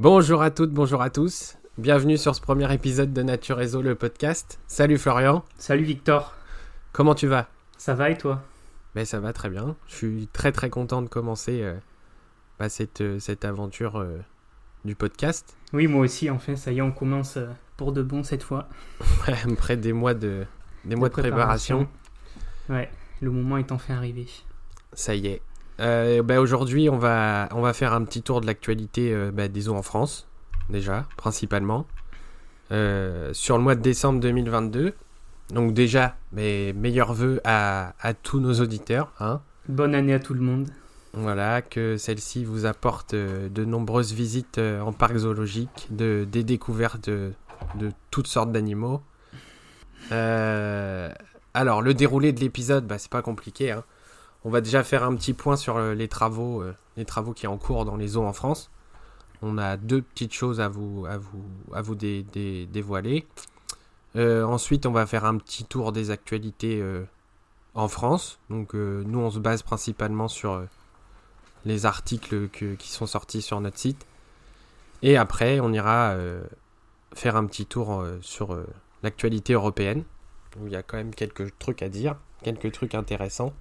Bonjour à toutes, bonjour à tous. Bienvenue sur ce premier épisode de Nature Réseau, le podcast. Salut Florian, Salut Victor, comment tu vas? Ça va et toi? Ben ça va très bien. Je suis très très content de commencer euh, bah, cette, euh, cette aventure euh, du podcast. Oui, moi aussi, enfin, ça y est, on commence pour de bon cette fois. Après des mois de, des mois de préparation. Ouais, le moment est enfin arrivé. Ça y est. Euh, bah, Aujourd'hui, on va, on va faire un petit tour de l'actualité euh, bah, en France, déjà, principalement. Euh, sur le mois de décembre 2022. Donc déjà, mes meilleurs voeux à, à tous nos auditeurs. Hein. Bonne année à tout le monde. Voilà, que celle-ci vous apporte euh, de nombreuses visites en parc zoologique, de, des découvertes de, de toutes sortes d'animaux. Alors, le déroulé de l'épisode, bah, c'est pas compliqué. hein. On va déjà faire un petit point sur euh, les travaux, euh, les travaux qui sont en cours dans les zoos en France. On a deux petites choses à vous, dévoiler. Euh, ensuite, on va faire un petit tour des actualités en France. Donc, nous, on se base principalement sur les articles qui sont sortis sur notre site. Et après, on ira faire un petit tour sur l'actualité européenne, il y a quand même quelques trucs à dire, quelques trucs intéressants.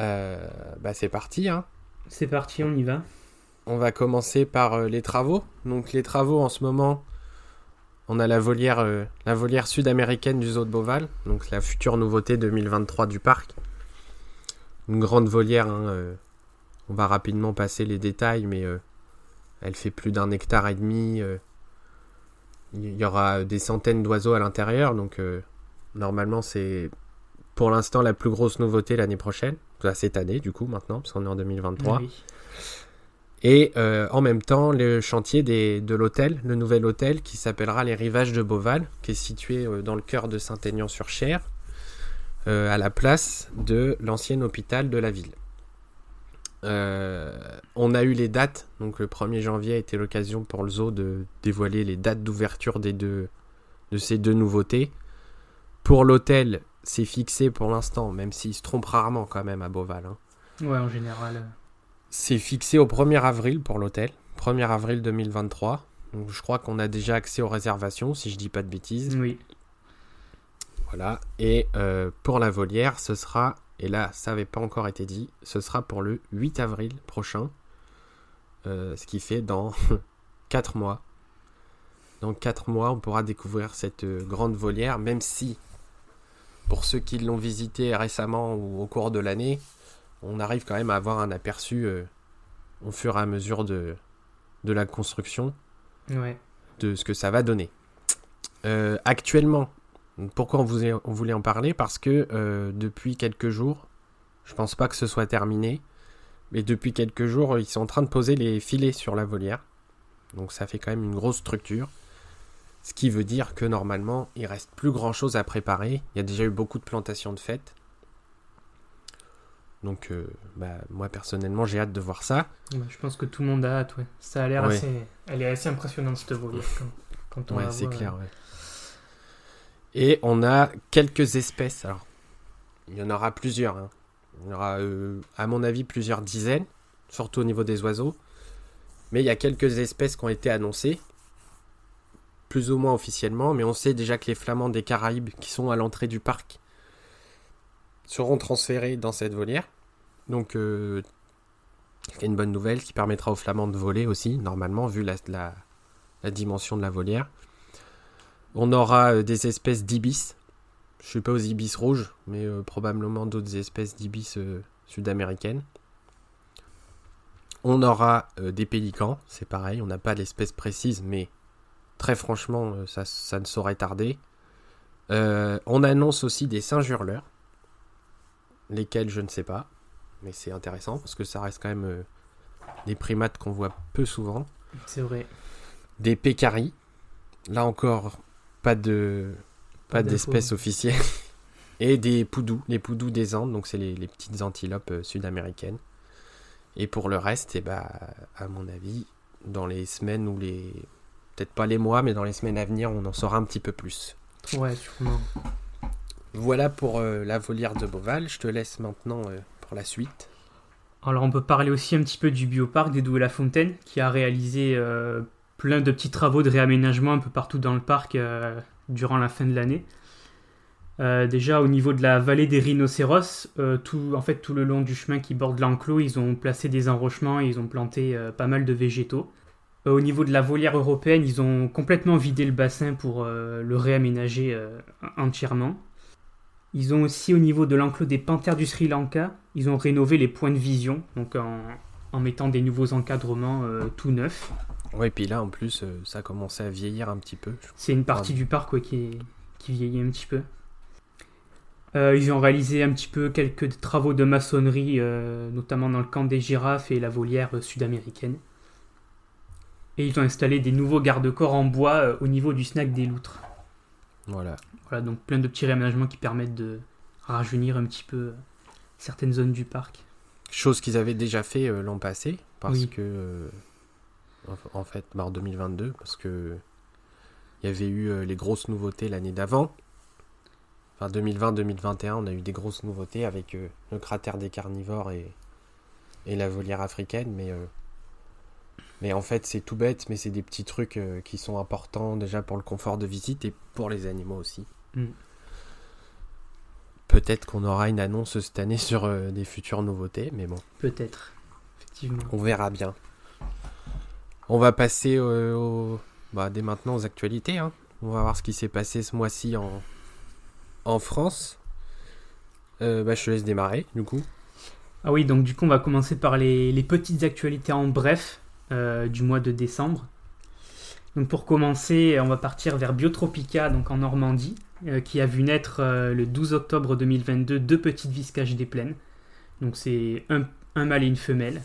Euh, bah c'est parti, hein. C'est parti, on y va. On va commencer par euh, les travaux. Donc les travaux en ce moment, on a la volière, euh, la volière sud-américaine du zoo de Beauval, donc la future nouveauté 2023 du parc. Une grande volière, hein, on va rapidement passer les détails, mais elle fait plus d'un hectare et demi. Il y aura des centaines d'oiseaux à l'intérieur, donc normalement c'est pour l'instant la plus grosse nouveauté l'année prochaine, cette année du coup maintenant, parce qu'on est en 2023. Oui. Et euh, en même temps, le chantier des, de l'hôtel, le nouvel hôtel qui s'appellera les Rivages de Beauval, qui est situé euh, dans le cœur de Saint-Aignan-sur-Cher, euh, à la place de l'ancien hôpital de la ville. Euh, on a eu les dates, donc le 1er janvier a été l'occasion pour le zoo de dévoiler les dates d'ouverture des deux, de ces deux nouveautés. Pour l'hôtel, c'est fixé pour l'instant, même s'il se trompe rarement quand même à Beauval. hein. Ouais, en général. euh, C'est fixé au 1er avril pour l'hôtel, 1er avril 2023. Donc je crois qu'on a déjà accès aux réservations, si je dis pas de bêtises. Oui. Voilà. Et euh, pour la volière, ce sera, et là, ça n'avait pas encore été dit, ce sera pour le 8 avril prochain. Euh, ce qui fait dans 4 mois. Dans 4 mois, on pourra découvrir cette grande volière, même si, pour ceux qui l'ont visité récemment ou au cours de l'année, on arrive quand même à avoir un aperçu euh, au fur et à mesure de, de la construction Ouais. de ce que ça va donner. Euh, actuellement, pourquoi on, vous est- on voulait en parler? Parce que euh, depuis quelques jours, je pense pas que ce soit terminé, mais depuis quelques jours, ils sont en train de poser les filets sur la volière. Donc ça fait quand même une grosse structure. Ce qui veut dire que normalement, il reste plus grand chose à préparer. Il y a déjà eu beaucoup de plantations de fêtes. Donc, euh, bah, moi personnellement, j'ai hâte de voir ça. Je pense que tout le monde a hâte, ouais. Ça a l'air Ouais. assez. Elle est assez impressionnante, cette volière. Quand, quand on Ouais, c'est clair. ouais. Et on a quelques espèces. Alors, il y en aura plusieurs. hein. Il y en aura, euh, à mon avis, plusieurs dizaines, surtout au niveau des oiseaux. Mais il y a quelques espèces qui ont été annoncées, plus ou moins officiellement. Mais on sait déjà que les flamands des Caraïbes, qui sont à l'entrée du parc, seront transférés dans cette volière. Donc, euh, c'est une bonne nouvelle qui permettra aux flamands de voler aussi, normalement, vu la, dimension de la volière. On aura euh, des espèces d'ibis. Je suis pas aux ibis rouges, mais euh, probablement d'autres espèces d'ibis sud-américaines. On aura des pélicans, c'est pareil, on n'a pas l'espèce précise, mais très franchement, euh, ça, ça ne saurait tarder. Euh, on annonce aussi des singes hurleurs, lesquels je ne sais pas, mais c'est intéressant parce que ça reste quand même euh, des primates qu'on voit peu souvent C'est vrai. des pécaris. Là encore, pas de pas Pas d'espèce officielle. Et des poudous, les poudous des Andes, donc c'est les, les petites antilopes euh, sud-américaines. Et pour le reste, eh ben, à mon avis, dans les semaines ou les. Peut-être pas les mois, mais dans les semaines à venir, on en saura un petit peu plus. Ouais, sûrement. Voilà pour euh, la volière de Beauval. Je te laisse maintenant euh, pour la suite. Alors on peut parler aussi un petit peu du bioparc des Doué-la Fontaine qui a réalisé euh, plein de petits travaux de réaménagement un peu partout dans le parc durant la fin de l'année. Déjà au niveau de la vallée des rhinocéros, tout, en fait tout le long du chemin qui borde l'enclos, ils ont placé des enrochements et ils ont planté pas mal de végétaux. Au niveau de la volière européenne, ils ont complètement vidé le bassin pour le réaménager entièrement. Ils ont aussi au niveau de l'enclos des panthères du Sri Lanka, ils ont rénové les points de vision, donc en, mettant des nouveaux encadrements euh, tout neufs. Ouais, et puis là en plus, euh, ça a commencé à vieillir un petit peu. C'est une partie du parc qui, qui vieillit un petit peu. Euh, ils ont réalisé un petit peu quelques travaux de maçonnerie, notamment dans le camp des girafes et la volière sud-américaine. Et ils ont installé des nouveaux garde-corps en bois au niveau du snack des loutres. Voilà. Voilà, donc plein de petits réaménagements qui permettent de rajeunir un petit peu certaines zones du parc. Chose qu'ils avaient déjà fait euh, l'an passé, parce que. Euh, en fait, en 2022, parce que. Il y avait eu euh, les grosses nouveautés l'année d'avant. Enfin, 2020-2021, on a eu des grosses nouveautés avec le cratère des carnivores et, et la volière africaine, mais. Mais en fait, c'est tout bête, mais c'est des petits trucs qui sont importants déjà pour le confort de visite et pour les animaux aussi. Mm. Peut-être qu'on aura une annonce cette année sur euh, des futures nouveautés, mais bon. Peut-être, effectivement. On verra bien. On va passer bah, dès maintenant aux actualités. Hein. On va voir ce qui s'est passé ce mois-ci en, en France. Euh, bah, je te laisse démarrer, du coup. Ah oui, donc du coup, on va commencer par les, les petites actualités en bref euh, du mois de décembre. Donc pour commencer, on va partir vers Biotropica, donc en Normandie, euh, qui a vu naître euh, le 12 octobre 2022 deux petites viscages des plaines. Donc c'est un, mâle et une femelle.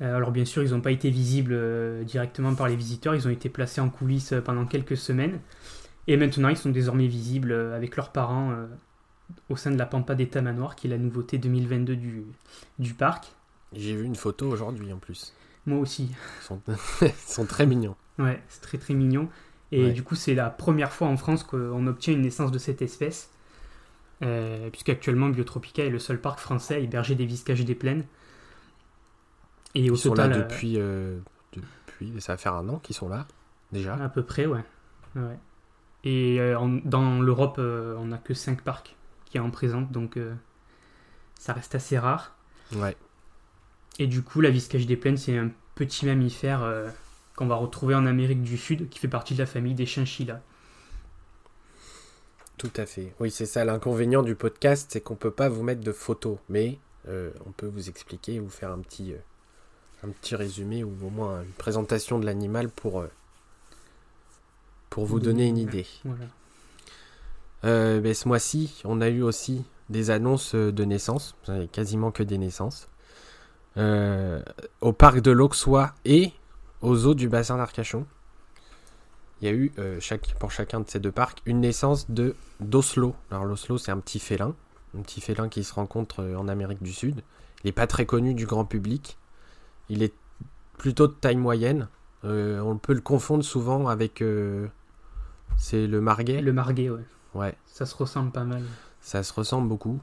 Alors bien sûr, ils n'ont pas été visibles directement par les visiteurs, ils ont été placés en coulisses pendant quelques semaines. Et maintenant, ils sont désormais visibles avec leurs parents au sein de la Pampa des Tamanoirs, qui est la nouveauté 2022 du, du parc. J'ai vu une photo aujourd'hui en plus. Moi aussi. Ils sont, sont très mignons. Ouais, c'est très très mignon. Et du coup, c'est la première fois en France qu'on obtient une naissance de cette espèce. Euh, puisqu'actuellement, Biotropica est le seul parc français à héberger des viscages des plaines. Et au Ils sont là euh, depuis, euh, depuis. Ça va faire un an qu'ils sont là, déjà. À peu près, ouais. ouais. Et dans l'Europe, on n'a que 5 parcs qui en présentent, donc ça reste assez rare. Ouais. Et du coup, la viscage des plaines, c'est un petit mammifère qu'on va retrouver en Amérique du Sud, qui fait partie de la famille des chinchillas. Tout à fait. Oui, c'est ça l'inconvénient du podcast, c'est qu'on peut pas vous mettre de photos, mais euh, on peut vous expliquer, vous faire un petit, euh, un petit résumé ou au moins une présentation de l'animal pour, euh, pour vous donner une idée. Voilà. Ben, ce mois-ci, on a eu aussi des annonces de naissance, quasiment que des naissances. Au parc de l'Auxois et aux eaux du bassin d'Arcachon. Il y a eu euh, chaque, pour chacun de ces deux parcs une naissance de d'Oslo. Alors l'Oslo c'est un petit félin, un petit félin qui se rencontre euh, en Amérique du Sud. Il n'est pas très connu du grand public. Il est plutôt de taille moyenne. Euh, on peut le confondre souvent avec c'est le marguet. Le marguet, ouais. Ouais. Ça se ressemble pas mal. Ça se ressemble beaucoup.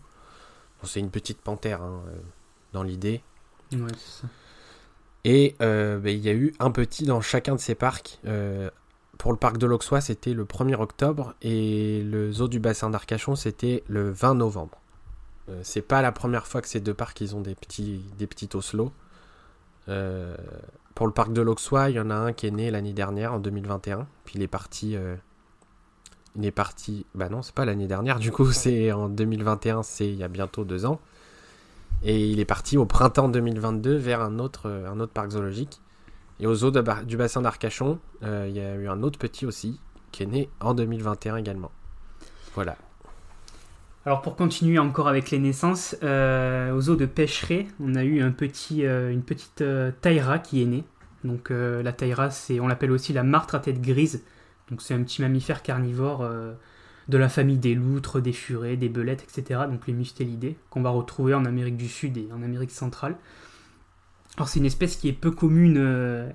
c'est une petite panthère hein, dans l'idée. Ouais, c'est ça. Et euh, ben, il y a eu un petit dans chacun de ces parcs. Euh, pour le parc de l'Auxois, c'était le 1er octobre et le zoo du bassin d'Arcachon, c'était le 20 novembre. Euh, c'est pas la première fois que ces deux parcs ils ont des petits, des petits oslos. pour le parc de l'Auxois, il y en a un qui est né l'année dernière, en 2021. Puis il est parti. il est parti. Bah non, c'est pas l'année dernière, du coup, c'est en 2021, c'est il y a bientôt deux ans. Et il est parti au printemps 2022 vers un autre, un autre parc zoologique. Et aux eaux du bassin d'Arcachon, euh, il y a eu un autre petit aussi, qui est né en 2021 également. Voilà. Alors pour continuer encore avec les naissances, euh, aux eaux de Pêcheret, on a eu un petit, euh, une petite taïra qui est née. Donc la taïra, on l'appelle aussi la martre à tête grise. Donc c'est un petit mammifère carnivore de la famille des loutres, des furets, des belettes, etc. Donc les mustélidés, qu'on va retrouver en Amérique du Sud et en Amérique centrale. Alors c'est une espèce qui est peu commune euh,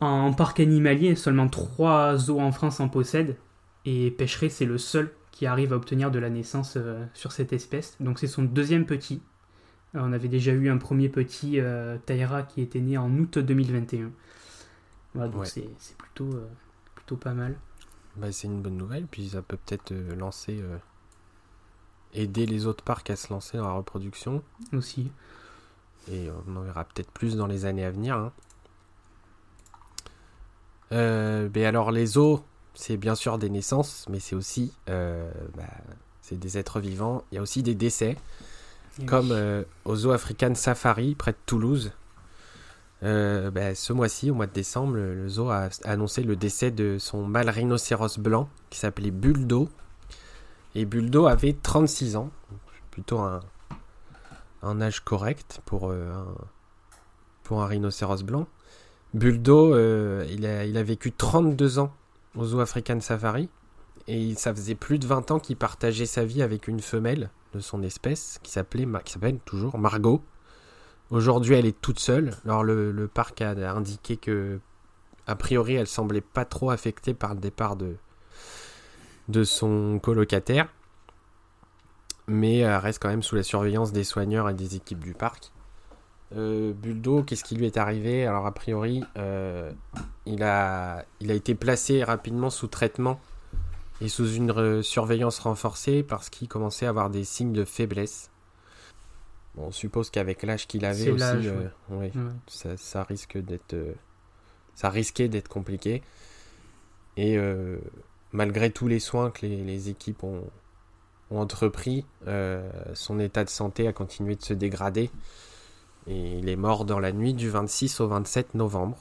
en, parc animalier, seulement trois zoos en France en possèdent, et Pêcheret c'est le seul qui arrive à obtenir de la naissance euh, sur cette espèce. Donc c'est son deuxième petit, on avait déjà eu un premier petit Taïra qui était né en août 2021. Voilà, donc c'est plutôt, plutôt pas mal. Bah, c'est une bonne nouvelle, puis ça peut peut-être lancer aider les autres parcs à se lancer dans la reproduction. Aussi. Et on en verra peut-être plus dans les années à venir. Hein. Euh, mais alors les zoos, c'est bien sûr des naissances, mais c'est aussi euh, bah, c'est des êtres vivants. Il y a aussi des décès, comme euh, au zoo African Safari près de Toulouse. Bah, ce mois-ci, au mois de décembre, le, zoo a annoncé le décès de son mâle rhinocéros blanc qui s'appelait Buldo. Et Buldo avait 36 ans, plutôt un, âge correct pour, un, pour un rhinocéros blanc. Buldo, euh, il, a, il a vécu 32 ans au Zoo African Safari. Et ça faisait plus de 20 ans qu'il partageait sa vie avec une femelle de son espèce qui s'appelait qui s'appelle toujours Margot. Aujourd'hui, elle est toute seule. Alors le, parc a indiqué que a priori, elle semblait pas trop affectée par le départ de de son colocataire, mais elle reste quand même sous la surveillance des soigneurs et des équipes du parc. Euh, Buldo, qu'est-ce qui lui est arrivé? Alors a priori, euh, il, a, il a été placé rapidement sous traitement et sous une surveillance renforcée parce qu'il commençait à avoir des signes de faiblesse. On suppose qu'avec l'âge qu'il avait aussi, euh, Ça, risque d'être, ça risquait d'être compliqué. Et malgré tous les soins que les, équipes ont, ont entrepris, son état de santé a continué de se dégrader. Et il est mort dans la nuit du 26 au 27 novembre.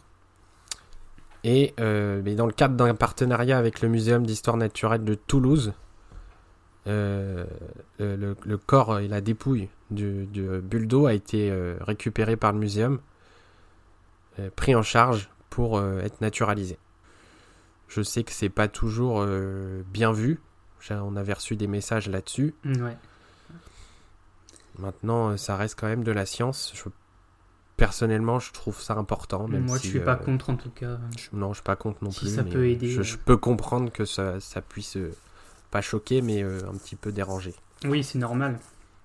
Et euh, mais dans le cadre d'un partenariat avec le Muséum d'histoire naturelle de Toulouse, euh, le, corps et la dépouille du, buldo a été euh, récupéré par le muséum, pris en charge pour être naturalisé. Je sais que c'est pas toujours bien vu. On avait reçu des messages là-dessus. Ouais. Maintenant, euh, ça reste quand même de la science. Personnellement, je trouve ça important. Même Moi, je suis pas euh, contre en tout cas. Non, je suis pas contre non si plus. ça peut aider. Je, euh. peux comprendre que ça, ça puisse pas choquer, mais un petit peu déranger. Oui, c'est normal.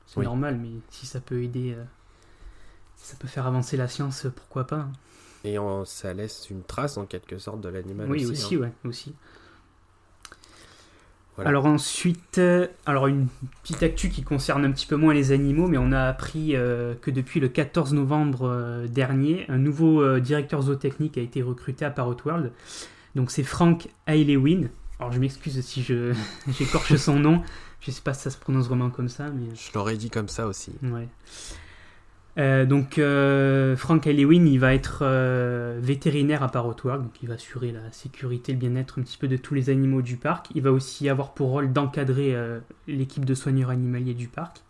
C'est normal, mais si ça peut aider, ça peut faire avancer la science, pourquoi pas. Hein. Et ça laisse une trace en quelque sorte de l'animal oui, aussi. Oui, hein. ouais, aussi. Alors ensuite, euh, alors une petite actu qui concerne un petit peu moins les animaux, mais on a appris euh, que depuis le 14 novembre euh, dernier, un nouveau directeur zootechnique a été recruté à Parrot World. Donc c'est Frank Ailewin. Alors je m'excuse si je j'écorche son nom. Je sais pas si ça se prononce vraiment comme ça, mais je l'aurais dit comme ça aussi. Ouais. Euh, donc euh, Frank Elewin, il va être euh, vétérinaire à Parrot World, donc il va assurer la sécurité, le bien-être un petit peu de tous les animaux du parc. Il va aussi avoir pour rôle d'encadrer l'équipe de soigneurs animaliers du parc.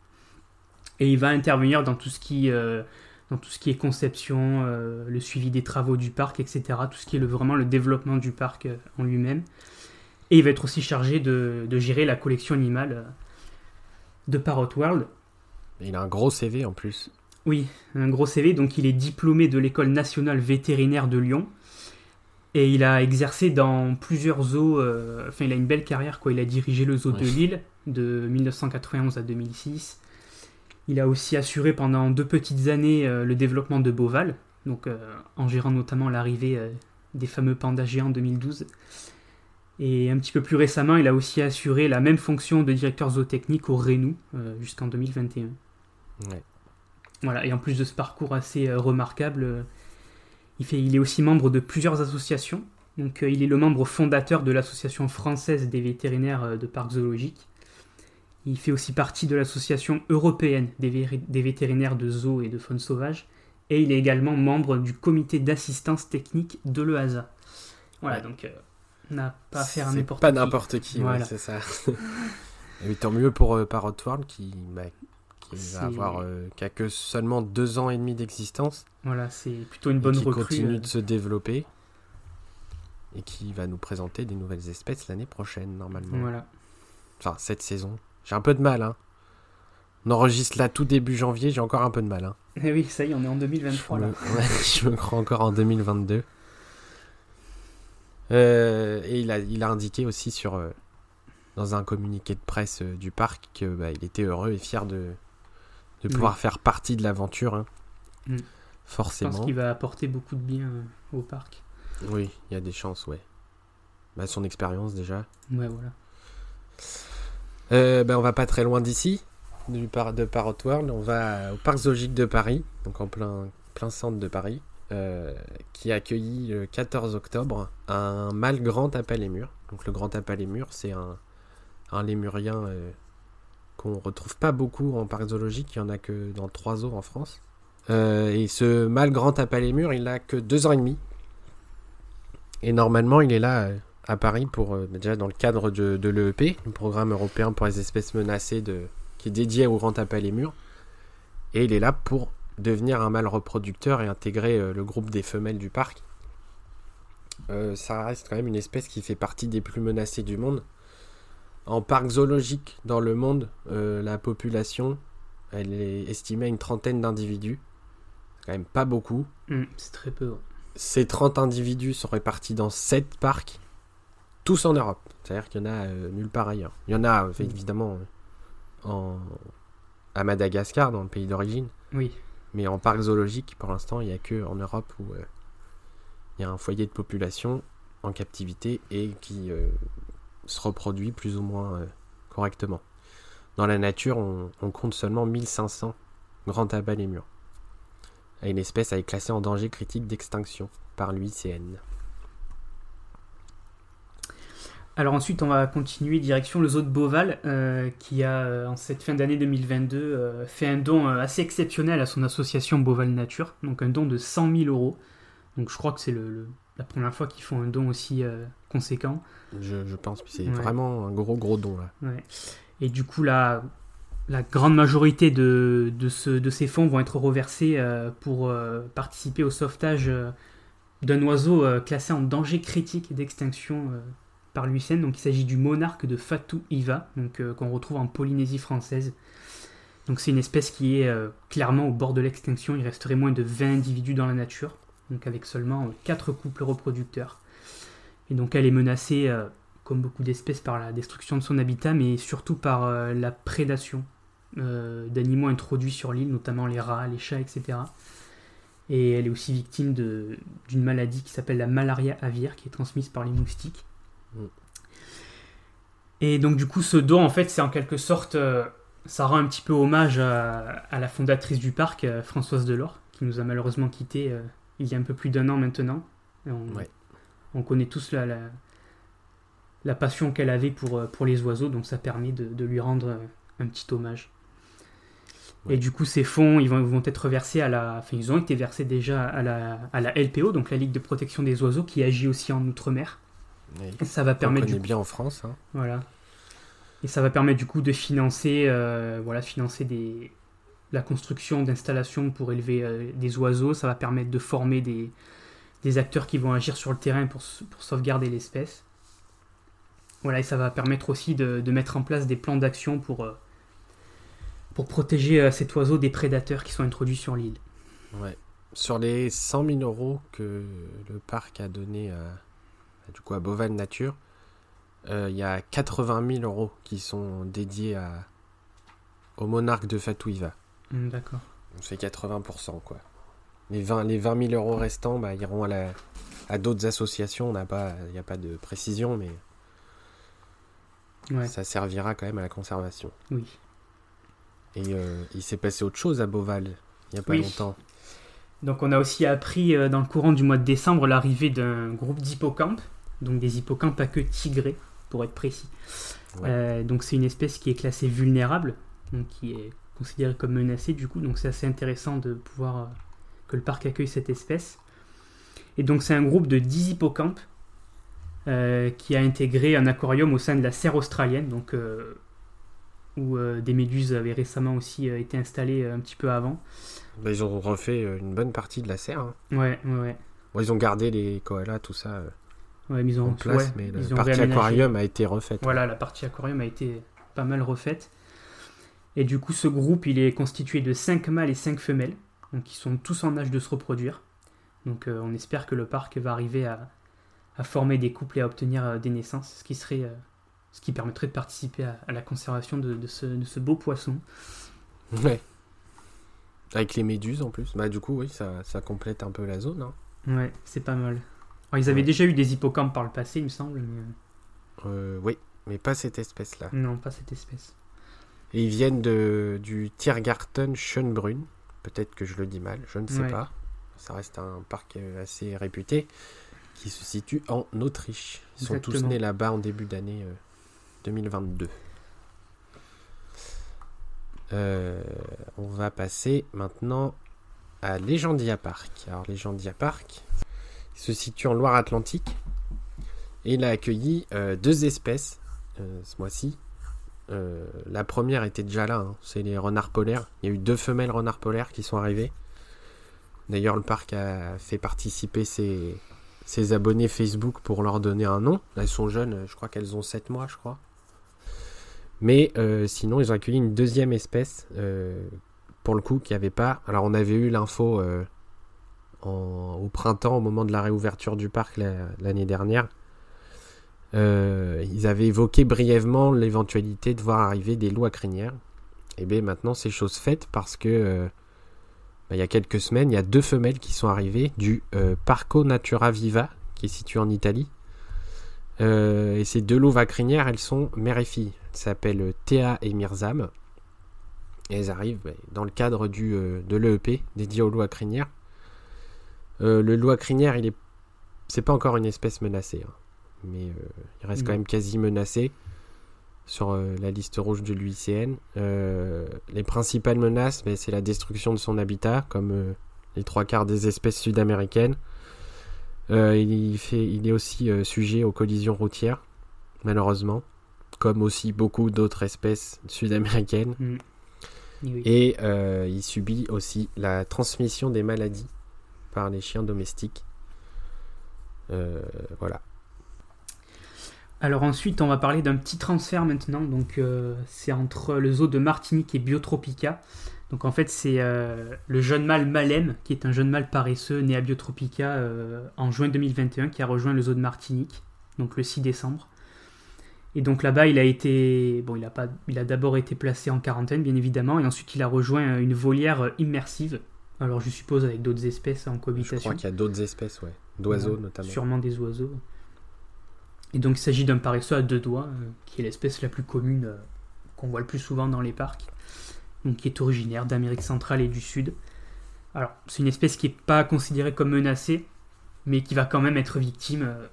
Et il va intervenir dans tout ce qui, dans tout ce qui est conception, le suivi des travaux du parc, etc. Tout ce qui est le, vraiment le développement du parc en lui-même. Et il va être aussi chargé de, de gérer la collection animale de Parrot World. Il a un gros CV en plus. Oui, un gros CV. Donc, il est diplômé de l'école nationale vétérinaire de Lyon. Et il a exercé dans plusieurs zoos. Euh, enfin, il a une belle carrière, quoi. Il a dirigé le zoo de Lille de 1991 à 2006. Il a aussi assuré pendant deux petites années euh, le développement de Beauval, donc euh, en gérant notamment l'arrivée des fameux pandas géants en 2012. Et un petit peu plus récemment, il a aussi assuré la même fonction de directeur zootechnique au Rénou jusqu'en 2021. Ouais. Voilà, et en plus de ce parcours assez euh, remarquable, euh, il, fait, il est aussi membre de plusieurs associations. Donc, euh, il est le membre fondateur de l'Association française des vétérinaires de parcs zoologiques. Il fait aussi partie de l'Association européenne des, des, vétérinaires de zoos et de faune sauvage. Et il est également membre du comité d'assistance technique de l'EASA. Voilà, donc on n'a pas à faire n'importe qui. Pas n'importe qui, voilà. c'est ça. et tant mieux pour euh, Parrot World qui, bah, qui va avoir euh, a que seulement deux ans et demi d'existence. Voilà, c'est plutôt une bonne et qui recrue. continue de euh. se développer et qui va nous présenter des nouvelles espèces l'année prochaine normalement. Voilà. Enfin cette saison. J'ai un peu de mal. Hein. On enregistre là tout début janvier, j'ai encore un peu de mal. Hein. Eh oui, ça y est, on est en 2023 là. je me crois encore en 2022. Euh, et il a, il a indiqué aussi sur, dans un communiqué de presse du parc qu'il bah, était heureux et fier de, de pouvoir faire partie de l'aventure. hein. Mm. Je Forcément. pense qu'il va apporter beaucoup de bien euh, au parc. Oui, il y a des chances, ouais. Bah, son expérience déjà. Ouais, voilà. Euh, ben, on va pas très loin d'ici, de Parrot World. On va au Parc Zoologique de Paris, donc en plein, plein centre de Paris, euh, qui a accueilli le 14 octobre un mâle grand lémur. Donc le grand lémur, c'est un, lémurien euh, qu'on retrouve pas beaucoup en parc zoologique. Il y en a que dans trois zoos en France. Euh, et ce mâle grand il a que deux ans et demi. Et normalement, il est là euh, à Paris pour euh, déjà dans le cadre de, l'EEP, le programme européen pour les espèces menacées de, qui est dédié au grand à lémur. Et il est là pour devenir un mâle reproducteur et intégrer euh, le groupe des femelles du parc. Euh, ça reste quand même une espèce qui fait partie des plus menacées du monde. En parc zoologique dans le monde, euh, la population, elle est estimée à une trentaine d'individus. C'est quand même pas beaucoup. Mm, c'est très peu. ouais. Ces 30 individus sont répartis dans 7 parcs, tous en Europe. C'est-à-dire qu'il y en a nulle part ailleurs. Il y en a euh, évidemment en... à Madagascar, dans le pays d'origine. Oui. Mais en parc zoologique, pour l'instant, il n'y a que en Europe où euh, il y a un foyer de population en captivité et qui euh, se reproduit plus ou moins euh, correctement. Dans la nature, on, compte seulement 1500 grands tabacs lémurs. Et une espèce été classée en danger critique d'extinction par l'UICN. Alors ensuite, on va continuer direction le zoo de Beauval, euh, qui a, euh, en cette fin d'année 2022, euh, fait un don assez exceptionnel à son association Beauval Nature, donc un don de 100 000 euros. Donc je crois que c'est le, le- la première fois qu'ils font un don aussi euh, conséquent. Je, je pense c'est Ouais. vraiment un gros gros don là. Ouais. Et du coup, la, la grande majorité de, de, ce- de ces fonds vont être reversés pour participer au sauvetage d'un oiseau classé en danger critique d'extinction par l'UICN. Donc il s'agit du monarque de Fatou Iva, euh, qu'on retrouve en Polynésie française. C'est une espèce qui est euh, clairement au bord de l'extinction. Il resterait moins de 20 individus dans la nature, donc avec seulement 4 couples reproducteurs. Et donc elle est menacée, euh, comme beaucoup d'espèces, par la destruction de son habitat, mais surtout par euh, la prédation euh, d'animaux introduits sur l'île, notamment les rats, les chats, etc. Et elle est aussi victime d'une maladie qui s'appelle la malaria aviaire, qui est transmise par les moustiques. Mm. Et donc du coup, ce don, en fait, c'est en quelque sorte, euh, ça rend un petit peu hommage à, à la fondatrice du parc, euh, Françoise Delors, qui nous a malheureusement quittés euh, il y a un peu plus d'un an maintenant. Et on, Ouais. on connaît tous la, la, la passion qu'elle avait pour, pour les oiseaux, donc ça permet de, de lui rendre un petit hommage. Ouais. Et du coup, ces fonds, ils vont, vont être versés à la, enfin, ils ont été versés déjà à la, à la LPO, donc la Ligue de protection des oiseaux, qui agit aussi en outre-mer. Et ça va On permettre connaît du bien en France. hein. voilà. Et ça va permettre du coup de financer, euh, voilà, financer des, la construction d'installations pour élever euh, des oiseaux. Ça va permettre de former des, des acteurs qui vont agir sur le terrain pour, sauvegarder l'espèce. Voilà, et ça va permettre aussi de, de mettre en place des plans d'action pour, euh, pour protéger cet oiseau des prédateurs qui sont introduits sur l'île. Ouais. Sur les 100 000 euros que le parc a donné à- du coup, à Beauval Nature, euh, il y a 80 000 euros qui sont dédiés à, au monarque de Fatouiva. Hum, D'accord. Donc c'est 80%, quoi. Les 20, les 20 000 euros restants bah, iront à, la, à d'autres associations. On il n'y a pas de précision, mais Ouais, ça servira quand même à la conservation. oui. Et euh, il s'est passé autre chose à Beauval, il n'y a pas Oui. longtemps. Donc on a aussi appris euh, dans le courant du mois de décembre l'arrivée d'un groupe d'hippocampes, donc des hippocampes à queue tigrée, pour être précis. Ouais. Euh, donc c'est une espèce qui est classée vulnérable, donc qui est considérée comme menacée du coup, donc c'est assez intéressant de pouvoir euh, que le parc accueille cette espèce. Et donc c'est un groupe de 10 hippocampes euh, qui a intégré un aquarium au sein de la serre australienne, donc où euh, des méduses avaient récemment aussi euh, été installées euh, un petit peu avant. Bah, ils ont refait une bonne partie de la serre. hein. Ouais, ouais, ouais. Bon, ils ont gardé les koalas, tout ça Ouais, mais ils ont, en place, ouais, mais la ils ont partie réaménagé. aquarium a été refaite. Voilà, la partie aquarium a été pas mal refaite. Et du coup, ce groupe, il est constitué de 5 mâles et 5 femelles, donc ils sont tous en âge de se reproduire. Donc euh, on espère que le parc va arriver à, à former des couples et à obtenir euh, des naissances, ce qui, serait, euh, ce qui permettrait de participer à, à la conservation de, de ce, de ce beau poisson. Ouais. Avec les méduses en plus. Bah, du coup, oui, ça, ça complète un peu la zone. Hein. Ouais, c'est pas mal. Alors, ils avaient Ouais. déjà eu des hippocampes par le passé, il me semble. Mais... Euh, oui, mais pas cette espèce-là. Non, pas cette espèce. Et ils viennent de, du Tiergarten Schönbrunn. Peut-être que je le dis mal, je ne sais Ouais. pas. Ça reste un parc euh, assez réputé qui se situe en Autriche. Ils sont tous nés là-bas en début d'année euh, 2022. Euh, on va passer maintenant à Legendia Park. Alors Legendia Park, se situe en Loire-Atlantique et il a accueilli euh, deux espèces euh, ce mois-ci. La première était déjà là, hein, c'est les renards polaires. Il y a eu deux femelles renards polaires qui sont arrivées. D'ailleurs, le parc a fait participer ses, ses abonnés Facebook pour leur donner un nom. Elles sont jeunes, je crois qu'elles ont 7 mois, je crois. Mais euh, sinon, ils ont accueilli une deuxième espèce, euh, pour le coup, qui avait pas. Alors, on avait eu l'info euh, au printemps, au moment de la réouverture du parc la- l'année dernière. Ils avaient évoqué brièvement l'éventualité de voir arriver des loups à crinière. Et bien maintenant, c'est chose faite parce que bah, il y a quelques semaines, il y a deux femelles qui sont arrivées du Parco Natura Viva, qui est situé en Italie. Et ces deux loups à crinière, elles sont mère et fille. Elles s'appellent Théa et Mirzam. Et elles arrivent dans le cadre du, euh, de l'EEP dédié aux loups à crinière. Euh, le loup à crinière, il est, c'est pas encore une espèce menacée, hein. mais euh, il reste quand Non. même quasi menacé sur euh, la liste rouge de l'UICN. Les principales menaces, ben, c'est la destruction de son habitat, comme les trois quarts des espèces sud-américaines. Il, fait, il est aussi sujet aux collisions routières, malheureusement, comme aussi beaucoup d'autres espèces sud-américaines. Mm. Oui. Et euh, il subit aussi la transmission des maladies par les chiens domestiques. Euh, voilà. Alors ensuite, on va parler d'un petit transfert maintenant. Donc euh, c'est entre le zoo de Martinique et Biotropica. Donc en fait, c'est euh, le jeune mâle Malem, qui est un jeune mâle paresseux né à Biotropica euh, en juin 2021, qui a rejoint le zoo de Martinique, donc le 6 décembre. Et donc là-bas, il a été, bon, il a pas, il a d'abord été placé en quarantaine, bien évidemment, et ensuite il a rejoint une volière immersive. Alors je suppose avec d'autres espèces en Je cohabitation. crois qu'il y a d'autres espèces, ouais. D'oiseaux Ouais, notamment. Sûrement des oiseaux. Et donc il s'agit d'un paresseux à deux doigts, euh, qui est l'espèce la plus commune euh, qu'on voit le plus souvent dans les parcs. Donc qui est originaire d'Amérique centrale et du Sud. Alors c'est une espèce qui n'est pas considérée comme menacée, mais qui va quand même être victime euh,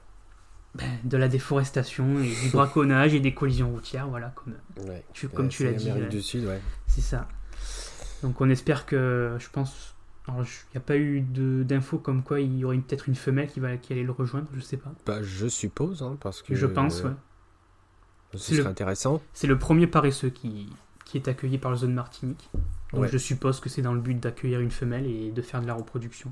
ben, de la déforestation et du braconnage et des collisions routières, voilà, comme, Ouais. tu, comme Ouais, tu l'as dit. Amérique du Sud, ouais. c'est ça. Donc on espère que, je pense, il n'y a pas eu d'infos comme quoi il y aurait peut-être une femelle qui, va, qui allait le rejoindre, je sais pas. Bah, je suppose, hein, parce que. Je pense, euh, ouais. Ce C'est serait le- intéressant. C'est le premier paresseux qui, qui est accueilli par le zone Martinique. Donc je suppose que c'est dans le but d'accueillir une femelle et de faire de la reproduction.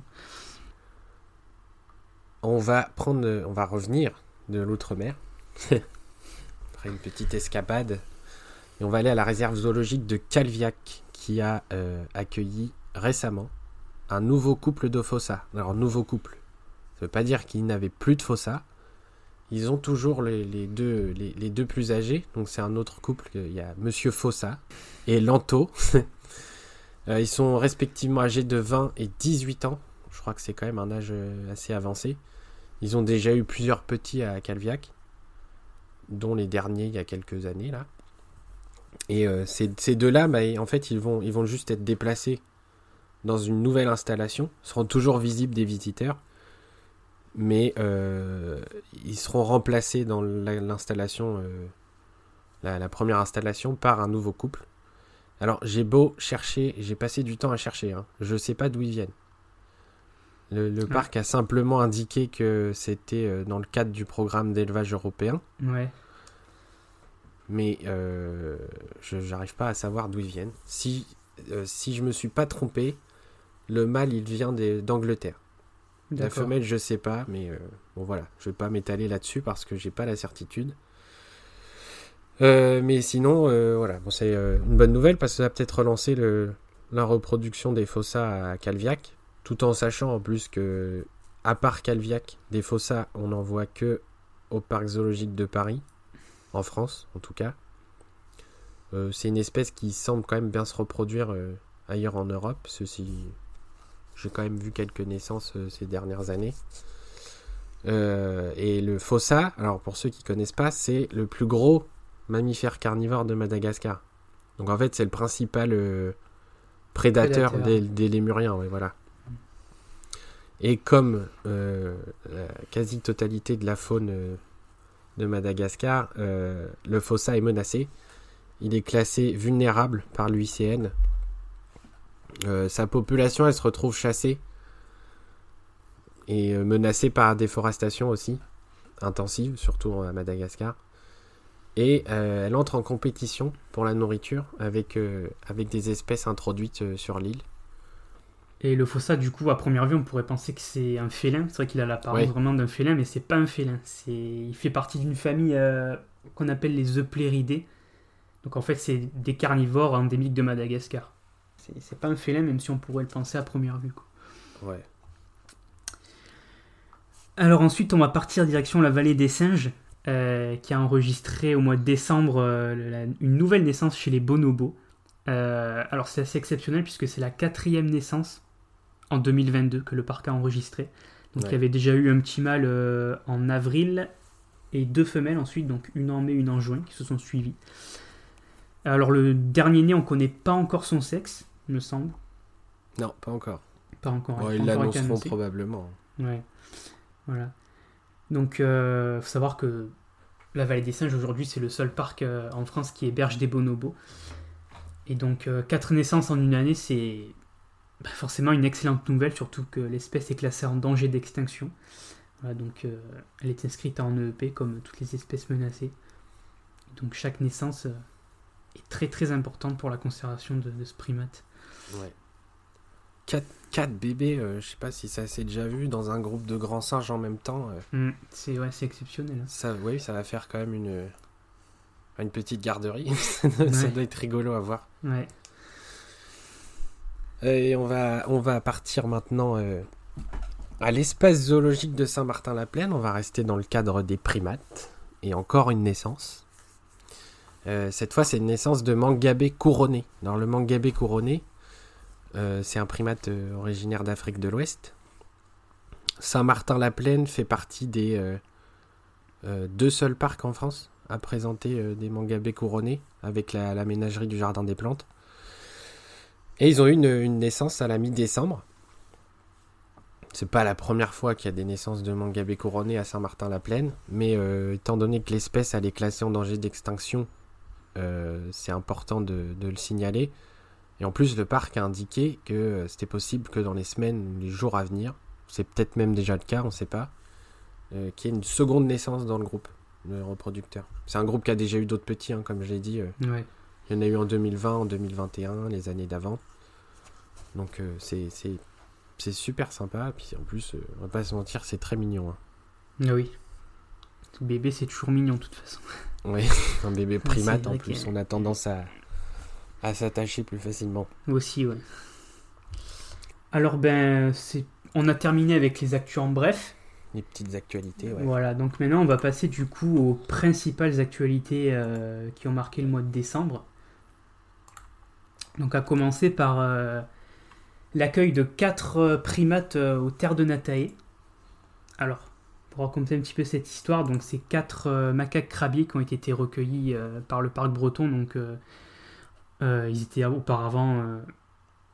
On va prendre, on va revenir de l'outre-mer. Après une petite escapade. Et on va aller à la réserve zoologique de Calviac, qui a euh, accueilli récemment un nouveau couple de fossa. Alors, nouveau couple. Ça veut pas dire qu'ils n'avaient plus de fossa. Ils ont toujours les, les deux, les, les deux plus âgés. Donc, c'est un autre couple. Il y a Monsieur Fossa et Lanto. Euh, ils sont respectivement âgés de 20 et 18 ans. Je crois que c'est quand même un âge euh, assez avancé. Ils ont déjà eu plusieurs petits à Calviac, dont les derniers il y a quelques années là. Et euh, ces, deux-là, en fait, ils vont, ils vont juste être déplacés dans une nouvelle installation, seront toujours visibles des visiteurs, mais euh, ils seront remplacés dans la- l'installation, euh, la, la première installation, par un nouveau couple. Alors, j'ai beau chercher, j'ai passé du temps à chercher, hein, je sais pas d'où ils viennent. Le, le parc a simplement indiqué que c'était euh, dans le cadre du programme d'élevage européen, Ouais. mais euh, je n'arrive pas à savoir d'où ils viennent. Si, euh, si je me suis pas trompé, le mâle il vient d'Angleterre. La femelle, je sais pas, mais euh, bon voilà, je vais pas m'étaler là-dessus parce que j'ai pas la certitude. Mais sinon, voilà, bon, c'est une bonne nouvelle parce que ça va peut-être relancer le, la reproduction des fossas à Calviac, tout en sachant en plus que, à part Calviac, des fossas, on n'en voit que au parc zoologique de Paris, en France en tout cas. Euh, c'est une espèce qui semble quand même bien se reproduire euh, ailleurs en Europe. Ceci, j'ai quand même vu quelques naissances ces dernières années. et le fossa, alors pour ceux qui connaissent pas, c'est le plus gros mammifère carnivore de Madagascar. Donc en fait, c'est le principal prédateur, Des, lémuriens, voilà. Et comme la quasi-totalité de la faune de Madagascar, euh, le fossa est menacé. Il est classé vulnérable par l'UICN. Euh, sa population, elle se retrouve chassée et euh, menacée par déforestation aussi, intensive, surtout à Madagascar. Et elle entre en compétition pour la nourriture avec, avec des espèces introduites sur l'île. Et le fossa, du coup, à première vue, on pourrait penser que c'est un félin. C'est vrai qu'il a l'apparence vraiment d'un félin, mais c'est pas un félin. C'est... Il fait partie d'une famille euh, qu'on appelle les Eupléridés. Donc en fait, c'est des carnivores endémiques de Madagascar. C'est, c'est pas un félin, même si on pourrait le penser à première vue. Ouais. Alors ensuite, on va partir direction la vallée des singes, euh, qui a enregistré au mois de décembre euh, une nouvelle naissance chez les bonobos. alors c'est assez exceptionnel puisque c'est la quatrième naissance en 2022 que le parc a enregistré. Donc il y avait déjà eu un petit mâle euh, en avril et deux femelles ensuite, donc une en mai, une en juin, qui se sont suivies. Alors le dernier né, on connaît pas encore son sexe, me semble. Non, pas encore. Pas encore. ils l'annonceront probablement. Ouais. Voilà. Donc, euh, faut savoir que la Vallée des Singes aujourd'hui, c'est le seul parc euh, en France qui héberge des bonobos. Et donc, euh, quatre naissances en une année, c'est bah, forcément une excellente nouvelle, surtout que l'espèce est classée en danger d'extinction. donc euh, elle est inscrite en EEP comme toutes les espèces menacées. Donc chaque naissance euh, est très très importante pour la conservation de, ce primate. Ouais. 4, bébés, euh, je sais pas si ça s'est déjà vu dans un groupe de grands singes en même temps. Mmh, c'est ouais, exceptionnel. Hein. Ça, oui, ça va faire quand même une, une petite garderie. ça doit être rigolo à voir. Ouais. Et on va, on va partir maintenant euh, à l'espace zoologique de Saint-Martin-la-Plaine. On va rester dans le cadre des primates. Et encore une naissance. Euh, cette fois, c'est une naissance de mangabé couronné. Dans le mangabé couronné, euh, c'est un primate originaire d'Afrique de l'Ouest. Saint-Martin-la-Plaine fait partie des deux seuls parcs en France à présenter des mangabés couronnés avec la ménagerie du Jardin des Plantes. Et ils ont eu une, naissance à la mi-décembre. C'est pas la première fois qu'il y a des naissances de mangabé couronné à Saint-Martin-la-Plaine, mais euh, étant donné que l'espèce est classée en danger d'extinction, euh, c'est important de, le signaler. Et en plus, le parc a indiqué que euh, c'était possible que dans les semaines, les jours à venir, c'est peut-être même déjà le cas, on ne sait pas, qu'il y ait une seconde naissance dans le groupe de reproducteurs. C'est un groupe qui a déjà eu d'autres petits, hein, comme je l'ai dit. Ouais. Il y en a eu en 2020, en 2021, les années d'avant. Donc euh, c'est super sympa. Puis en plus, euh, on va pas se mentir, c'est très mignon. Hein. Ah oui. Tout bébé, c'est toujours mignon de toute façon. Oui, un bébé primate en plus, on a tendance à, à s'attacher plus facilement. Aussi, ouais. Alors ben, on a terminé avec les actus en bref. Les petites actualités, ouais. Voilà, donc maintenant on va passer du coup aux principales actualités euh, qui ont marqué le mois de décembre. Donc à commencer par euh, l'accueil de quatre euh, primates euh, aux terres de Natae. Alors, pour raconter un petit peu cette histoire, donc c'est quatre macaques crabiers qui ont été recueillis par le parc breton. Donc ils étaient auparavant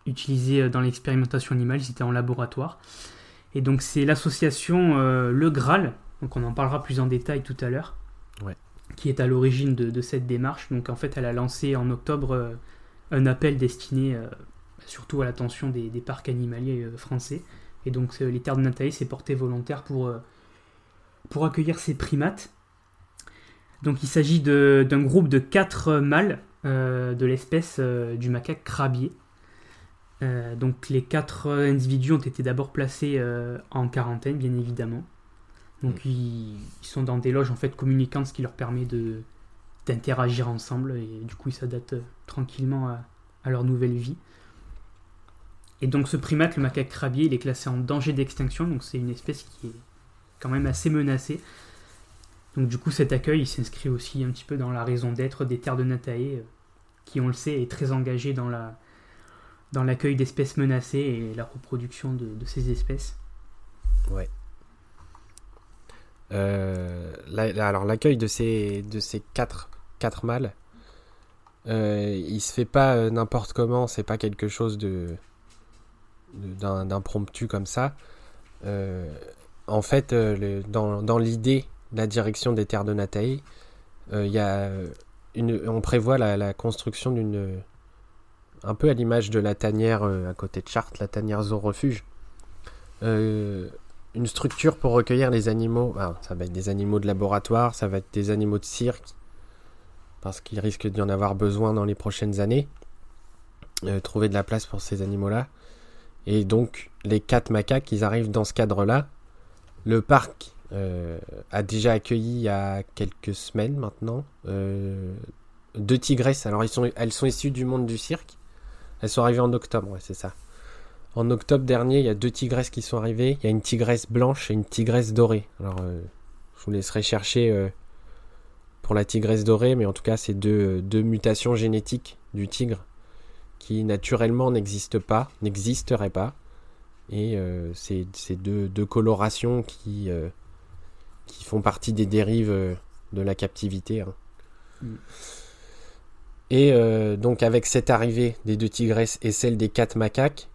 utilisés dans l'expérimentation animale, ils étaient en laboratoire. Et donc c'est l'association Le Graal, donc on en parlera plus en détail tout à l'heure, qui est à l'origine de, de, cette démarche. Donc en fait elle a lancé en octobre un appel destiné euh, surtout à l'attention des, parcs animaliers euh, français. Et donc les Terres de Nathalie s'est porté volontaire pour, euh, pour accueillir ces primates. Donc il s'agit d'un groupe de quatre mâles de l'espèce du macaque crabier. donc les quatre individus ont été d'abord placés en quarantaine, bien évidemment. Donc mm. ils, sont dans des loges en fait communicantes, ce qui leur permet de d'interagir ensemble et du coup ils s'adaptent tranquillement à, leur nouvelle vie. Et donc ce primate, le macaque crabier, il est classé en danger d'extinction, donc c'est une espèce qui est quand même assez menacée. Donc du coup cet accueil il s'inscrit aussi un petit peu dans la raison d'être des terres de Natae, euh, qui on le sait est très engagé dans la, dans l'accueil d'espèces menacées et la reproduction de, ces espèces. Ouais. Euh, alors l'accueil de ces, de ces quatre, quatre mâles, euh, il se fait pas euh, n'importe comment, c'est pas quelque chose de d'impromptu comme ça. en fait, dans, dans l'idée, la direction des terres de Nataï, il y a une, on prévoit la, construction d'une un peu à l'image de la tanière euh, à côté de Chartres, la tanière zoo refuge. Euh, une structure pour recueillir les animaux. ça va être des animaux de laboratoire, ça va être des animaux de cirque, parce qu'il risque d'y en avoir besoin dans les prochaines années. Euh, trouver de la place pour ces animaux-là. Et donc, les quatre macaques, ils arrivent dans ce cadre-là. Le parc a déjà accueilli il y a quelques semaines maintenant deux tigresses. Alors, elles sont issues du monde du cirque. Elles sont arrivées en octobre, c'est ça. En octobre dernier, il y a deux tigresses qui sont arrivées. Il y a une tigresse blanche et une tigresse dorée. Alors, euh, je vous laisserai chercher euh, pour la tigresse dorée, mais en tout cas, c'est deux, deux mutations génétiques du tigre qui naturellement n'existent pas, n'existeraient pas. Et euh, c'est deux, deux, colorations qui, qui font partie des dérives de la captivité. Hein. Mm. Et euh, donc avec cette arrivée des deux tigresses et celle des quatre macaques,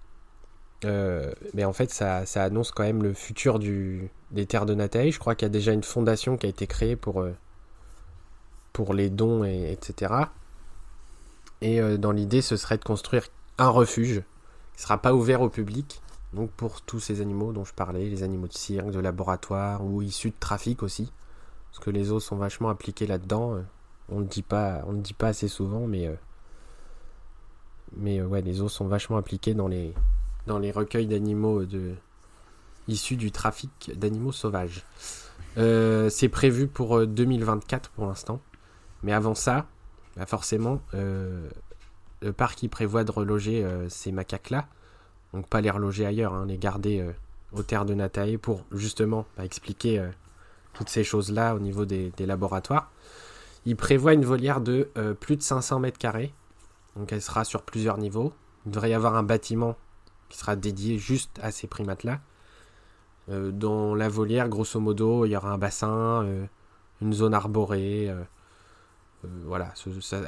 euh, mais en fait ça, annonce quand même le futur du, des terres de Nathalie. Je crois qu'il y a déjà une fondation qui a été créée pour, euh, pour les dons, et, etc. Et dans l'idée, ce serait de construire un refuge qui ne sera pas ouvert au public. Donc pour tous ces animaux dont je parlais, les animaux de cirque, de laboratoire ou issus de trafic aussi. Parce que les os sont vachement appliqués là-dedans. On ne dit pas, on ne dit pas assez souvent, mais euh, mais euh, ouais, les os sont vachement impliqués dans les dans les recueils d'animaux de issus du trafic d'animaux sauvages. Euh, c'est prévu pour 2024 pour l'instant, mais avant ça, bah forcément, le parc il prévoit de reloger ces macaques là, donc pas les reloger ailleurs, hein, les garder aux terres de Natae pour justement bah, expliquer toutes ces choses là au niveau des laboratoires. Il prévoit une volière de euh, plus de 500 mètres carrés. Donc elle sera sur plusieurs niveaux. Il devrait y avoir un bâtiment qui sera dédié juste à ces primates-là. Euh, dans la volière, grosso modo, il y aura un bassin, euh, une zone arborée. Voilà,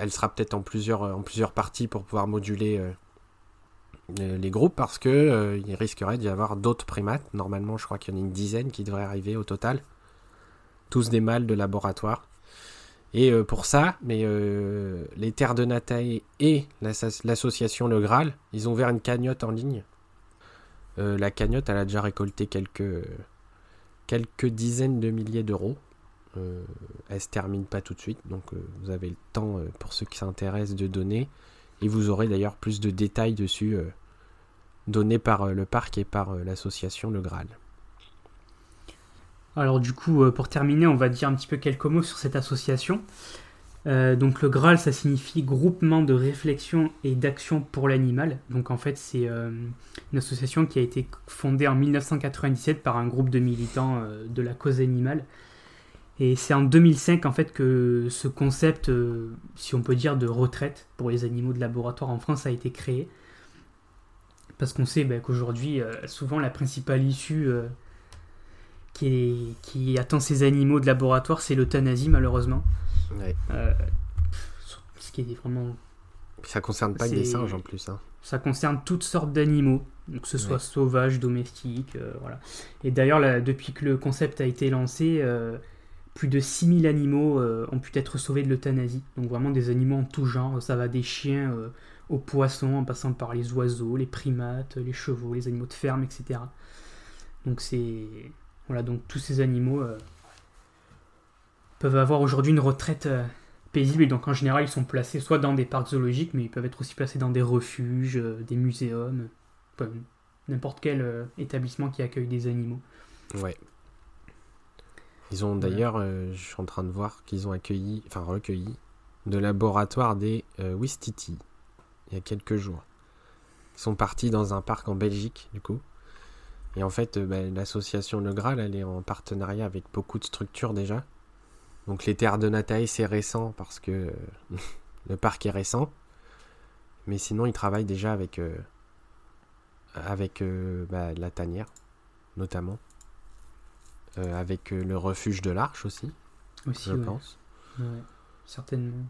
elle sera peut-être en plusieurs, en plusieurs parties pour pouvoir moduler les groupes parce que il risquerait d'y avoir d'autres primates. Normalement, je crois qu'il y en a une dizaine qui devraient arriver au total. Tous des mâles de laboratoire. Et euh, pour ça, mais euh, les terres de Natae et l'association Le Graal, ils ont ouvert une cagnotte en ligne. Euh, la cagnotte, elle a déjà récolté quelques, quelques dizaines de milliers d'euros. Elle se termine pas tout de suite, donc vous avez le temps pour ceux qui s'intéressent de donner. Et vous aurez d'ailleurs plus de détails dessus, donnés par le parc et par l'association Le Graal. Alors du coup, euh, pour terminer, on va dire un petit peu quelques mots sur cette association. Euh, donc le Graal, ça signifie groupement de réflexion et d'action pour l'animal. Donc en fait, c'est euh, une association qui a été fondée en 1997 par un groupe de militants de la cause animale. Et c'est en 2005 en fait que ce concept, si on peut dire, de retraite pour les animaux de laboratoire en France a été créé. Parce qu'on sait ben, qu'aujourd'hui, souvent la principale issue qui, attend ces animaux de laboratoire, c'est l'euthanasie malheureusement. Euh, ce qui est vraiment. Ça concerne pas que des singes en plus. Hein. Ça concerne toutes sortes d'animaux, que ce soit sauvages, domestiques, euh, voilà. Et d'ailleurs, depuis que le concept a été lancé, euh, plus de 6000 animaux ont pu être sauvés de l'euthanasie. Donc vraiment des animaux en tout genre, ça va des chiens aux poissons, en passant par les oiseaux, les primates, les chevaux, les animaux de ferme, etc. Donc c'est voilà, donc tous ces animaux euh, peuvent avoir aujourd'hui une retraite euh, paisible. Et donc en général, ils sont placés soit dans des parcs zoologiques, mais ils peuvent être aussi placés dans des refuges, euh, des muséums, n'importe quel établissement qui accueille des animaux. Ouais. Ils ont d'ailleurs, je suis en train de voir qu'ils ont accueilli, enfin recueilli, de laboratoire des Wistiti il y a quelques jours. Ils sont partis dans un parc en Belgique, du coup. Et en fait, euh, bah, l'association Le Graal, elle est en partenariat avec beaucoup de structures déjà. Donc les terres de Nataï, c'est récent parce que euh, le parc est récent. Mais sinon, ils travaillent déjà avec, euh, avec bah, la tanière, notamment. Avec le refuge de l'Arche aussi, aussi je pense. Ouais, certainement.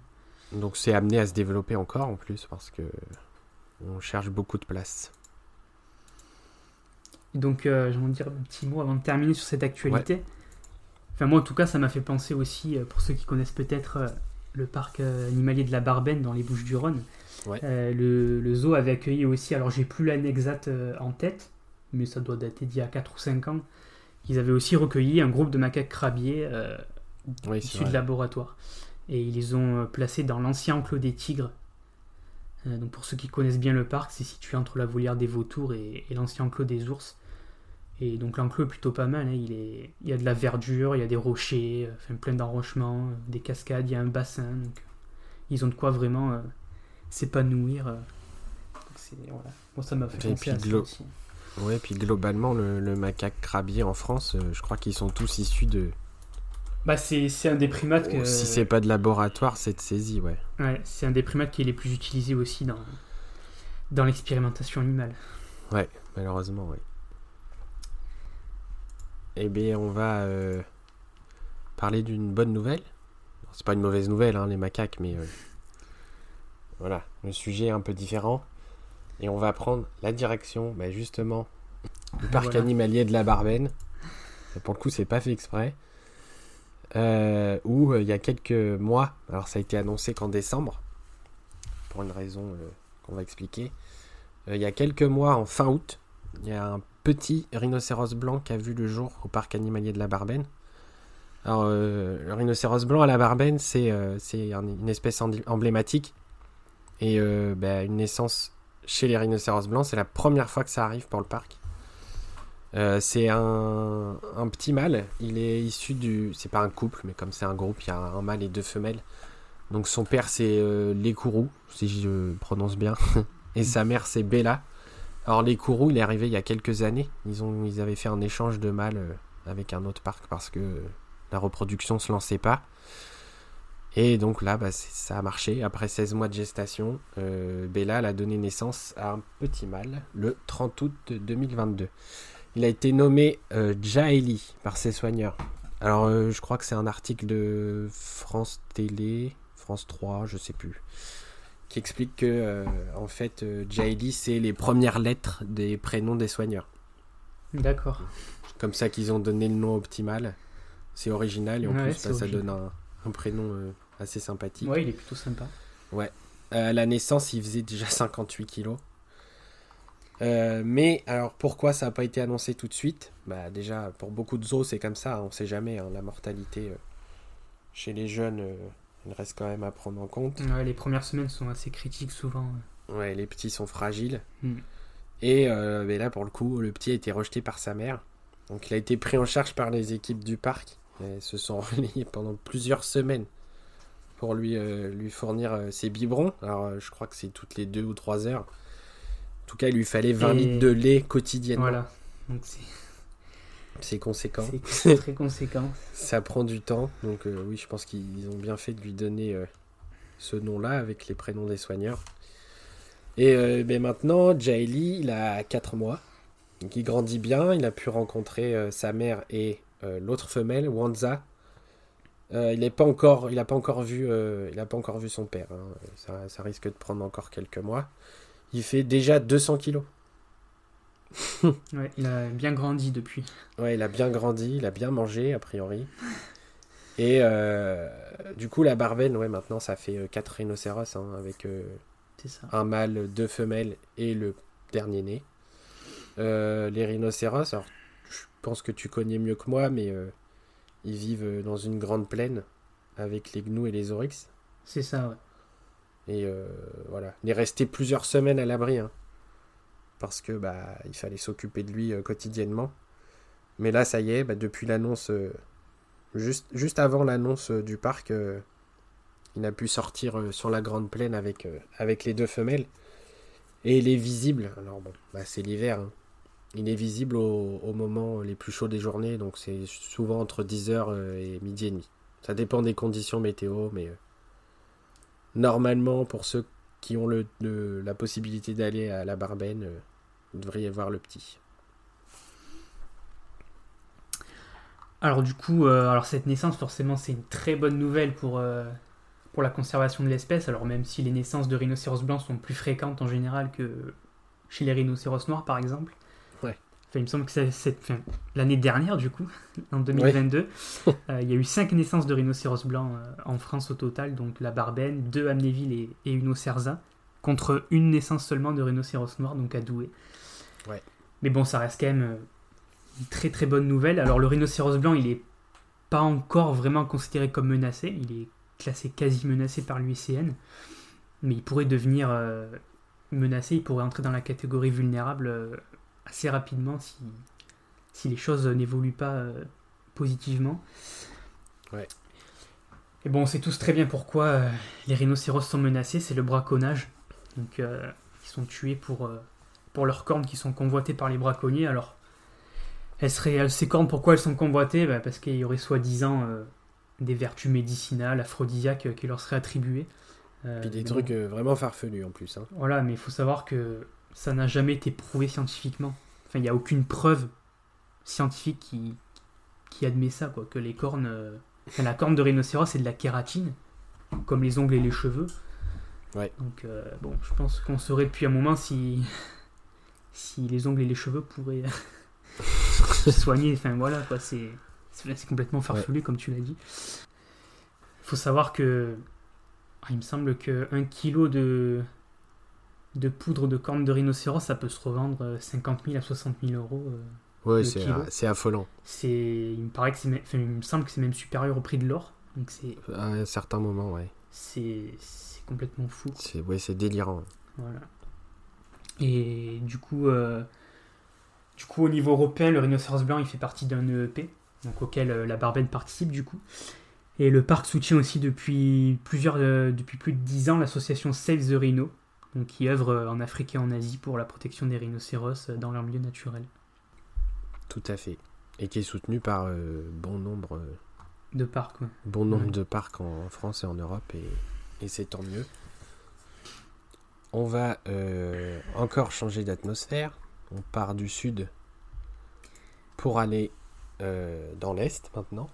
Donc c'est amené à se développer encore en plus parce que on cherche beaucoup de place. donc, euh, vais dire un petit mot avant de terminer sur cette actualité. Enfin, moi, en tout cas, ça m'a fait penser aussi, euh, pour ceux qui connaissent peut-être euh, le parc euh, animalier de la Barbenne dans les Bouches-du-Rhône. le, le, zoo avait accueilli aussi, alors j'ai plus l'année exacte en tête, mais ça doit dater d'il y a 4 ou 5 ans. Ils avaient aussi recueilli un groupe de macaques crabiers issus de laboratoire. Et ils les ont placés dans l'ancien enclos des tigres euh, donc pour ceux qui connaissent bien le parc, c'est situé entre la volière des vautours et, l'ancien enclos des ours. Et donc l'enclos est plutôt pas mal. Hein. Il, est, il y a de la verdure, il y a des rochers, euh, enfin, plein d'enrochements, euh, des cascades, il y a un bassin. Donc ils ont de quoi vraiment s'épanouir. voilà. Bon, ça m'a fait aussi. Ouais, puis globalement, le, le macaque crabier en France, je crois qu'ils sont tous issus de, bah, c'est un des primates que... Si c'est pas de laboratoire, c'est de saisie, ouais. Ouais, c'est un des primates qui est les plus utilisés aussi dans, dans l'expérimentation animale. Ouais, malheureusement, oui. Eh bien, on va euh, parler d'une bonne nouvelle. C'est pas une mauvaise nouvelle, hein, les macaques, mais euh, voilà, le sujet est un peu différent. Et on va prendre la direction, bah, justement, du parc animalier de la Barbenne. pour le coup, c'est pas fait exprès. Euh, où euh, il y a quelques mois, alors ça a été annoncé qu'en décembre, pour une raison euh, qu'on va expliquer, il y a quelques mois, en fin août, il y a un petit rhinocéros blanc qui a vu le jour au parc animalier de la Barbenne. Alors, le rhinocéros blanc à la Barbenne, c'est une espèce emblématique. Et bah, une naissance chez les rhinocéros blancs, c'est la première fois que ça arrive pour le parc. Euh, c'est un, petit mâle. Il est issu du. C'est pas un couple, mais comme c'est un groupe, il y a un mâle et deux femelles. Donc son père c'est euh, si je prononce bien, et sa mère c'est Bella. Alors les Kourous, il est arrivé il y a quelques années. Ils, ont, ils avaient fait un échange de mâles euh, avec un autre parc parce que la reproduction se lançait pas. Et donc là, bah, ça a marché. Après 16 mois de gestation, Bella a donné naissance à un petit mâle le 30 août 2022. Il a été nommé euh, Jaeli par ses soigneurs. Alors, euh, je crois que c'est un article de France Télé, France 3, je sais plus, qui explique que, euh, en fait, Jaeli, c'est les premières lettres des prénoms des soigneurs. D'accord. Comme ça qu'ils ont donné le nom optimal. C'est original et en plus, bah, ça donne un, prénom assez sympathique. Ouais, il est plutôt sympa. Ouais. à la naissance, il faisait déjà 58 kilos. Euh, mais alors pourquoi ça n'a pas été annoncé tout de suite? Bah, Déjà, pour beaucoup de zoos, c'est comme ça, hein, on ne sait jamais. Hein, la mortalité euh, chez les jeunes, euh, il reste quand même à prendre en compte. les premières semaines sont assez critiques souvent. Ouais, les petits sont fragiles. Hmm. Et mais là, pour le coup, le petit a été rejeté par sa mère. Donc il a été pris en charge par les équipes du parc. Elles se sont relayées pendant plusieurs semaines pour lui, lui fournir ses biberons. Alors je crois que c'est toutes les deux ou trois heures tout cas, il lui fallait 20 litres de lait quotidiennement. Voilà. Donc c'est. conséquent. C'est très conséquent. ça prend du temps. Donc euh, oui, je pense qu'ils ont bien fait de lui donner euh, ce nom-là avec les prénoms des soigneurs. Et euh, ben maintenant, Jaili, il a 4 mois. Donc il grandit bien. Il a pu rencontrer sa mère et l'autre femelle, Wanza. Il n'a pas encore, il pas encore vu, il a pas encore vu son père. Hein. Ça, ça, risque de prendre encore quelques mois. Il fait déjà 200 kilos. ouais, il a bien grandi depuis. Ouais, il a bien grandi, il a bien mangé, a priori. Et euh, du coup, la Barbenne, ouais, maintenant, ça fait 4 euh, rhinocéros, hein, avec euh, un mâle, deux femelles et le dernier né. les rhinocéros, alors, je pense que tu connais mieux que moi, mais ils vivent dans une grande plaine avec les gnous et les oryx. C'est ça, ouais. Et euh, voilà, il est resté plusieurs semaines à l'abri. Hein. parce que bah, il fallait s'occuper de lui euh, quotidiennement. Mais là, ça y est, bah, depuis l'annonce, euh, juste, juste avant l'annonce du parc, il a pu sortir sur la grande plaine avec, avec les deux femelles. Et il est visible, alors bon, bah, c'est l'hiver, hein. Il est visible au, moment les plus chauds des journées, donc c'est souvent entre 10h et midi et demi. Ça dépend des conditions météo, mais normalement, pour ceux qui ont le, la possibilité d'aller à la Barbenne, euh, vous devriez voir le petit. Alors du coup, euh, alors cette naissance, forcément, c'est une très bonne nouvelle pour, euh, pour la conservation de l'espèce. Alors même si les naissances de rhinocéros blancs sont plus fréquentes en général que chez les rhinocéros noirs, par exemple. Enfin, il me semble que c'est enfin, l'année dernière, du coup, en 2022, euh, il y a eu 5 naissances de rhinocéros blancs euh, en France au total, donc la Barbenne, deux à Amnéville et, et une au Cerza, contre une naissance seulement de rhinocéros noirs, donc à Douai. Ouais. Mais bon, ça reste quand même euh, une très très bonne nouvelle. Alors le rhinocéros blanc, il est pas encore vraiment considéré comme menacé, il est classé quasi menacé par l'UICN, mais il pourrait devenir euh, menacé, il pourrait entrer dans la catégorie vulnérable assez rapidement si, si les choses n'évoluent pas euh, positivement. Ouais. Et bon, on sait tous très bien pourquoi euh, les rhinocéros sont menacés, c'est le braconnage. Donc, euh, ils sont tués pour, pour leurs cornes qui sont convoitées par les braconniers. Alors, elles seraient, elles- ces cornes, pourquoi elles sont convoitées? Bah, Parce qu'il y aurait soi-disant des vertus médicinales, aphrodisiaques qui leur seraient attribuées. Puis des trucs bon. vraiment farfelus en plus. hein. Voilà, mais il faut savoir que ça n'a jamais été prouvé scientifiquement. Enfin, il n'y a aucune preuve scientifique qui, qui admet ça, quoi. Que les cornes. euh, enfin, la corne de rhinocéros, c'est de la kératine, comme les ongles et les cheveux. Ouais. Donc, euh, bon, je pense qu'on saurait depuis un moment si. si les ongles et les cheveux pourraient se soigner. Enfin, voilà, quoi. C'est. C'est complètement farfelu, comme tu l'as dit. Il faut savoir que. ah, Il me semble que 1 kg de, de poudre de corne de rhinocéros, ça peut se revendre euh, 50 000 à 60 000 euros. euh. Ouais, c'est kilo. euh, c'est affolant. C'est, il me paraît que c'est, même- enfin, il me semble que c'est même supérieur au prix de l'or. Donc c'est, À un certain moment, ouais. c'est, c'est complètement fou. C'est ouais, c'est délirant. Voilà. Et du coup, euh, du coup, au niveau européen, le rhinocéros blanc, il fait partie d'un EEP, donc auquel euh, la Barbenne participe du coup. Et le parc soutient aussi depuis plusieurs, euh, depuis plus de 10 ans l'association Save the Rhino, donc qui œuvre euh, en Afrique et en Asie pour la protection des rhinocéros euh, dans leur milieu naturel. Tout à fait. Et qui est soutenu par euh, bon nombre, euh, De parc, ouais. bon nombre Ouais. de parcs en, en France et en Europe, et, et c'est tant mieux. On va euh, encore changer d'atmosphère. On part du sud pour aller dans l'est maintenant.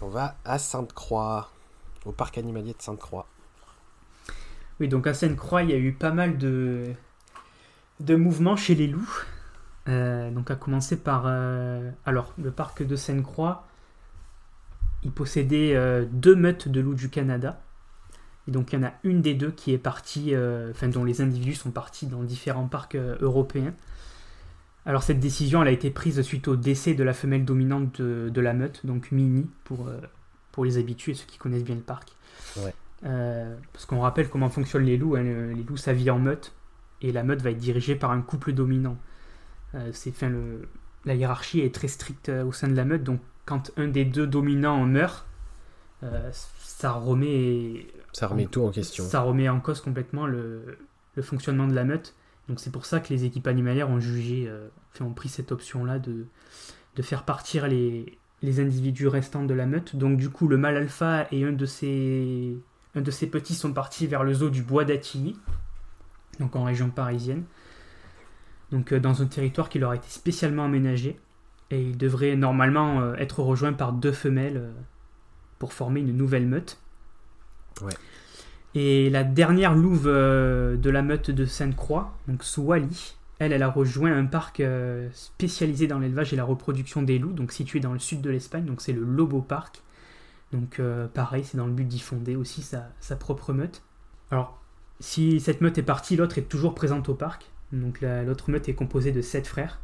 On va à Sainte-Croix, au parc animalier de Sainte-Croix. Oui, donc à Sainte-Croix, il y a eu pas mal de, de mouvements chez les loups. Euh, donc à commencer par... euh, alors, le parc de Sainte-Croix, il possédait euh, deux meutes de loups du Canada. Et donc il y en a une des deux qui est partie, enfin dont les individus sont partis dans différents parcs européens. Alors cette décision, elle a été prise suite au décès de la femelle dominante de, la meute, donc Mini, pour, pour les habitués, ceux qui connaissent bien le parc. Euh, parce qu'on rappelle comment fonctionnent les loups. hein. Le- Les loups, ça vit en meute, et la meute va être dirigée par un couple dominant. Euh, c'est, enfin, le, la hiérarchie est très stricte euh, au sein de la meute, donc quand un des deux dominants meurt, euh, ça remet Ça remet tout en question. ça remet en cause complètement le, le fonctionnement de la meute. Donc c'est pour ça que les équipes animalières ont jugé, enfin, ont pris cette option-là de, de faire partir les, les individus restants de la meute. Donc du coup, le mâle alpha et un de ses, un de ses petits sont partis vers le zoo du Bois d'Attilly, donc en région parisienne. Donc euh, dans un territoire qui leur a été spécialement aménagé. Et ils devraient normalement euh, être rejoints par deux femelles euh, pour former une nouvelle meute. Et la dernière louve de la meute de Sainte-Croix, donc Souali, elle, elle a rejoint un parc spécialisé dans l'élevage et la reproduction des loups, donc situé dans le sud de l'Espagne, donc c'est le Lobo Park. Donc euh, pareil, c'est dans le but d'y fonder aussi sa, sa propre meute. Alors, si cette meute est partie, l'autre est toujours présente au parc. Donc la- l'autre meute est composée de sept frères.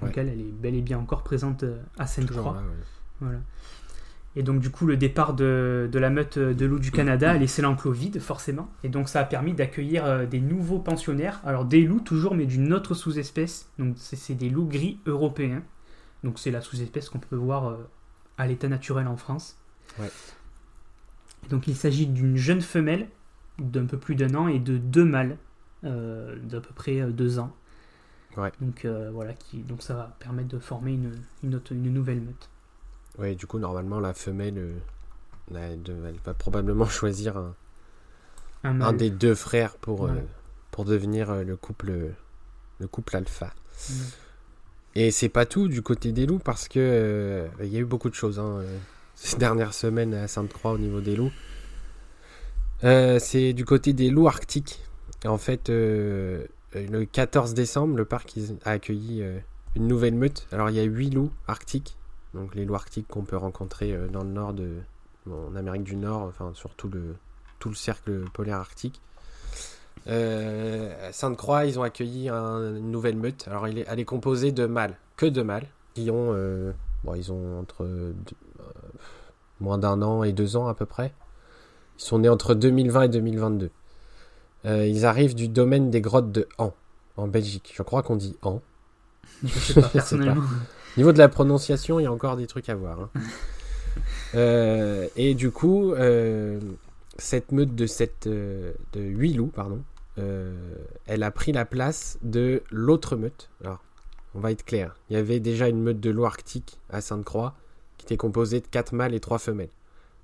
Donc Ouais. elle, elle est bel et bien encore présente euh, à Sainte-Croix. ouais. Voilà. Et donc du coup le départ de, de la meute de loups du Canada a laissé l'enclos vide forcément. Et donc ça a permis d'accueillir euh, des nouveaux pensionnaires. Alors des loups toujours mais d'une autre sous-espèce. Donc c'est des loups gris européens. Donc c'est la sous-espèce qu'on peut voir à l'état naturel en France. Ouais. Donc il s'agit d'une jeune femelle d'un peu plus d'un an et de deux mâles euh, d'à peu près euh, deux ans. Ouais. Donc euh, voilà, qui, donc ça va permettre de former une, une, autre- une nouvelle meute. Ouais, du coup, normalement, la femelle, euh, elle, de- elle va probablement choisir un, Un un mâle. des deux frères pour, pour devenir le couple, le couple alpha. Et c'est pas tout du côté des loups parce que il y a eu beaucoup de choses hein, ces dernières semaines à Sainte-Croix au niveau des loups. c'est du côté des loups arctiques. En fait, le 14 décembre, le parc a accueilli une nouvelle meute. Alors il y a 8 loups arctiques, donc les loups arctiques qu'on peut rencontrer dans le nord de, en Amérique du Nord, enfin surtout le, tout le cercle polaire arctique. Euh, Sainte-Croix, ils ont accueilli une nouvelle meute. Alors, elle est, composée de mâles, que de mâles, qui ont, euh, bon, ils ont entre euh, moins d'un an et deux ans à peu près. Ils sont nés entre 2020 et 2022. ils arrivent du domaine des grottes de Han, en Belgique. Je crois qu'on dit Han. Je sais pas, personnellement. Au niveau de la prononciation, il y a encore des trucs à voir. Hein. et du coup, cette meute de, cette, de 8 loups, pardon, euh, elle a pris la place de l'autre meute. Alors, on va être clair. Il y avait déjà une meute de loup arctique à Sainte-Croix qui était composée de 4 mâles et 3 femelles.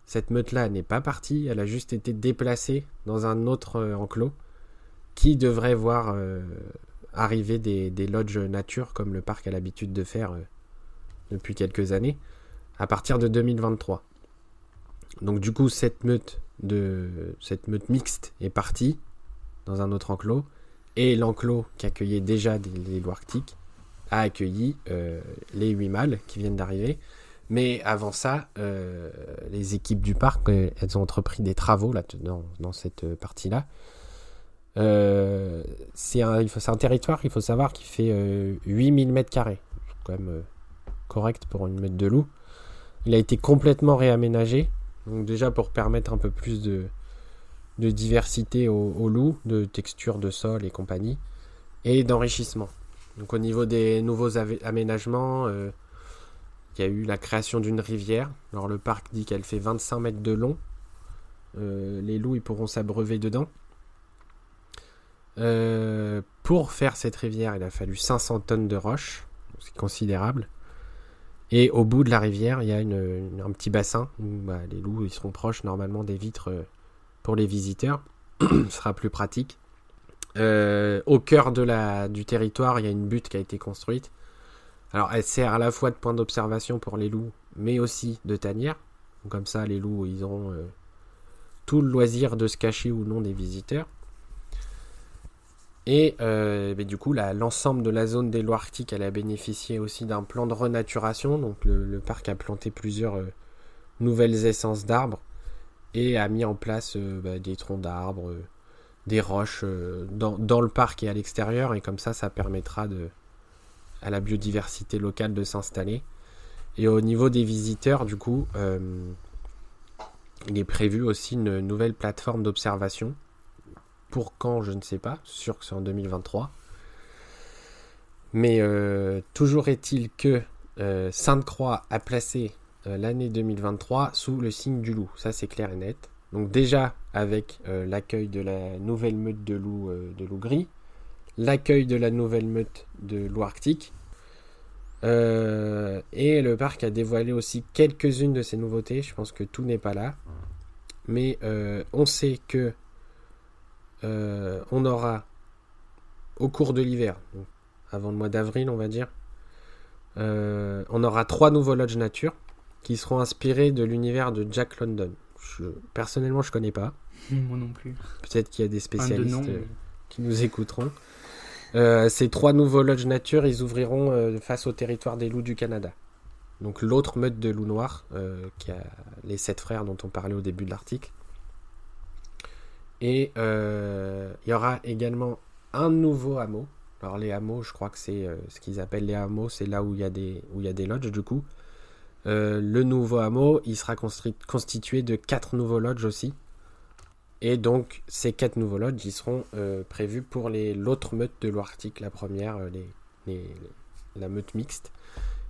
Cette meute-là n'est pas partie, elle a juste été déplacée dans un autre euh, enclos qui devrait voir euh, arriver des, des, lodges nature comme le parc a l'habitude de faire depuis quelques années à partir de 2023. Donc du coup cette meute de cette meute mixte est partie dans un autre enclos. Et l'enclos qui accueillait déjà des, loups arctiques a accueilli euh, les huit mâles qui viennent d'arriver. Mais avant ça, euh, les équipes du parc, euh, elles ont entrepris des travaux là, dans, dans cette partie-là. c'est un, territoire, il faut savoir, qui fait 8000 mètres carrés. Quand même correct pour une mètre de loup. Il a été complètement réaménagé. Donc déjà pour permettre un peu plus de, diversité au, loup, de texture de sol et compagnie, et d'enrichissement. Donc au niveau des nouveaux aménagements, euh, il y a eu la création d'une rivière. Alors le parc dit qu'elle fait 25 mètres de long. Euh, les loups ils pourront s'abreuver dedans. Euh, pour faire cette rivière, il a fallu 500 tonnes de roches, c'est considérable. Et au bout de la rivière, il y a un petit bassin où bah, les loups ils seront proches normalement des vitres pour les visiteurs. Ce sera plus pratique. Euh, au cœur du territoire, il y a une butte qui a été construite. Alors, elle sert à la fois de point d'observation pour les loups, mais aussi de tanière. comme ça, les loups, ils auront euh, tout le loisir de se cacher ou non des visiteurs. Et euh, du coup, l'ensemble de la zone des loups arctiques, elle a bénéficié aussi d'un plan de renaturation. Donc, le, parc a planté plusieurs nouvelles essences d'arbres et a mis en place euh, bah, des troncs d'arbres, euh, des roches euh, dans, le parc et à l'extérieur, et comme ça, ça permettra de, à la biodiversité locale de s'installer. Et au niveau des visiteurs, du coup, il est prévu aussi une nouvelle plateforme d'observation. Pour quand, je ne sais pas, sûr que c'est en 2023. Mais toujours est-il que Sainte-Croix a placé euh, l'année 2023 sous le signe du loup. Ça, c'est clair et net. Donc déjà avec euh, l'accueil de la nouvelle meute de loups euh, de loup gris, l'accueil de la nouvelle meute de loup arctique, et le parc a dévoilé aussi quelques-unes de ces nouveautés. Je pense que tout n'est pas là, mais on sait que on aura au cours de l'hiver, avant le mois d'avril, on va dire, on aura trois nouveaux lodges nature qui seront inspirés de l'univers de Jack London. Je, personnellement, je connais pas. Moi non plus. Peut-être qu'il y a des spécialistes euh, qui nous écouteront. Euh, ces trois nouveaux lodges nature, ils ouvriront euh, face au territoire des loups du Canada. Donc l'autre meute de loups noirs, qui a les sept frères dont on parlait au début de l'article. Et il y aura également un nouveau hameau. Alors les hameaux, je crois que c'est ce qu'ils appellent les hameaux, c'est là où il y a des où il y a des lodges du coup. Euh, le nouveau hameau, il sera constitué de quatre nouveaux lodges aussi. Et donc, ces quatre nouveaux lodges, ils seront euh, prévus pour l'autre meute de l'Arctique, la première, euh, les, la meute mixte.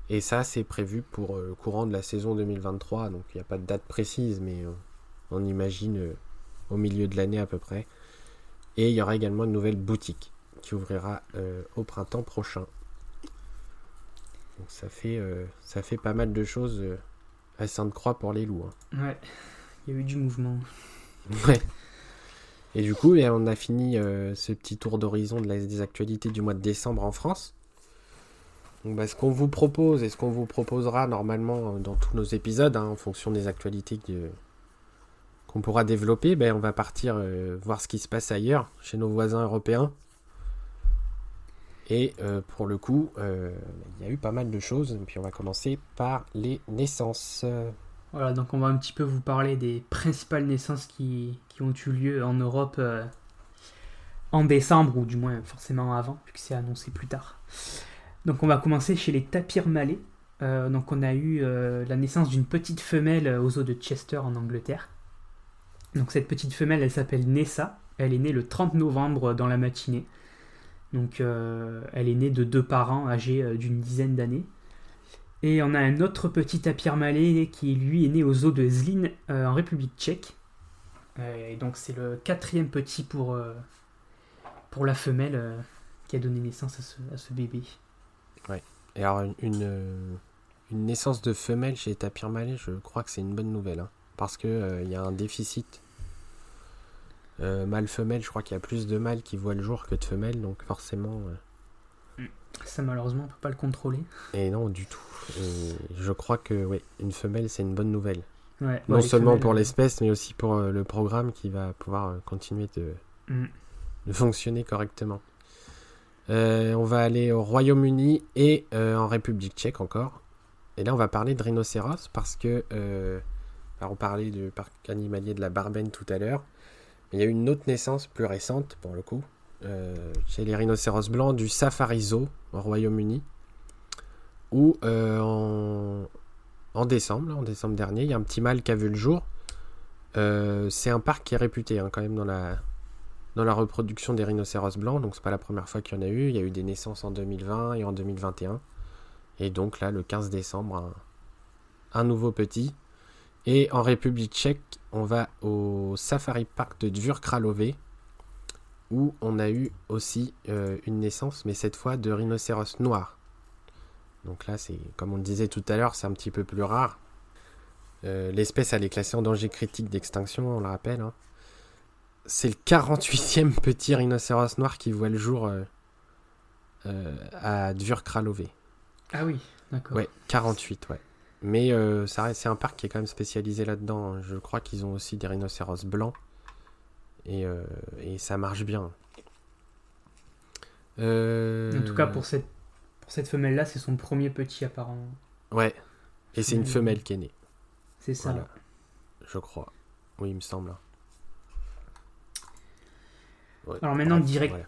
Et ça, c'est prévu pour le courant de la saison 2023. Donc, il n'y a pas de date précise, mais on imagine au milieu de l'année à peu près. Et il y aura également une nouvelle boutique qui ouvrira au printemps prochain. Donc ça fait, euh, ça fait pas mal de choses euh, à Sainte-Croix pour les loups. Hein. Ouais, il y a eu du mouvement. Ouais. Et du coup, on a fini euh, ce petit tour d'horizon des actualités du mois de décembre en France. Donc, bah, ce qu'on vous propose et ce qu'on vous proposera normalement euh, dans tous nos épisodes, hein, en fonction des actualités qu'on pourra développer, ben, on va partir euh, voir ce qui se passe ailleurs, chez nos voisins européens. Et pour le coup, il y a eu pas mal de choses. Et puis on va commencer par les naissances. Voilà, donc on va un petit peu vous parler des principales naissances qui, ont eu lieu en Europe euh, en décembre, ou du moins forcément avant, puisque c'est annoncé plus tard. Donc on va commencer chez les tapirs malais. Euh, donc on a eu euh, la naissance d'une petite femelle aux eaux de Chester en Angleterre. Donc cette petite femelle, elle s'appelle Nessa. Elle est née le 30 novembre dans la matinée. Donc elle est née de deux parents âgés d'une dizaine d'années. Et on a un autre petit tapir malais qui lui est né aux eaux de Zlin euh, en République tchèque. Euh, et donc c'est le quatrième petit pour, euh, pour la femelle qui a donné naissance à ce, bébé. Et alors, une, une, naissance de femelle chez les tapirs malais, je crois que c'est une bonne nouvelle. hein, parce qu'il y a un déficit. Mâle-femelle, je crois qu'il y a plus de mâles qui voient le jour que de femelles, donc forcément. Ça malheureusement on peut pas le contrôler. Et non, du tout. Et je crois que oui, une femelle, c'est une bonne nouvelle. Ouais, non ouais, seulement femelles, pour euh, l'espèce, mais aussi pour euh, le programme qui va pouvoir euh, continuer de, mm. de fonctionner correctement. Euh, on va aller au Royaume-Uni et en République tchèque encore. Et là, on va parler de rhinocéros parce que. alors, on parlait du parc animalier de la Barbenne tout à l'heure. Mais il y a eu une autre naissance plus récente, pour le coup, chez les rhinocéros blancs du Safari Zoo au Royaume-Uni. Où euh, en, décembre, en décembre dernier, il y a un petit mâle qui a vu le jour. Euh, c'est un parc qui est réputé hein, quand même dans la, dans la reproduction des rhinocéros blancs, donc c'est pas la première fois qu'il y en a eu. Il y a eu des naissances en 2020 et en 2021. Et donc là, le 15 décembre, un, nouveau petit. Et en République tchèque, on va au Safari Park de Dvurkralové, où on a eu aussi euh, une naissance, mais cette fois de rhinocéros noirs. Donc là, c'est comme on le disait tout à l'heure, c'est un petit peu plus rare. Euh, L'espèce, elle est classée en danger critique d'extinction, on le rappelle. hein. C'est le 48e petit rhinocéros noir qui voit le jour euh, à Dvurkralové. Ah oui, d'accord. Ouais, 48, ouais. Mais c'est un parc qui est quand même spécialisé là-dedans. hein. Je crois qu'ils ont aussi des rhinocéros blancs. Et, euh, et ça marche bien. Euh, En tout cas pour cette, pour cette femelle là c'est son premier petit apparent. Ouais. Et c'est une femelle qui est née. C'est ça. Voilà. Je crois. Oui, il me semble. hein. Ouais, Alors maintenant, bref, direct- ouais.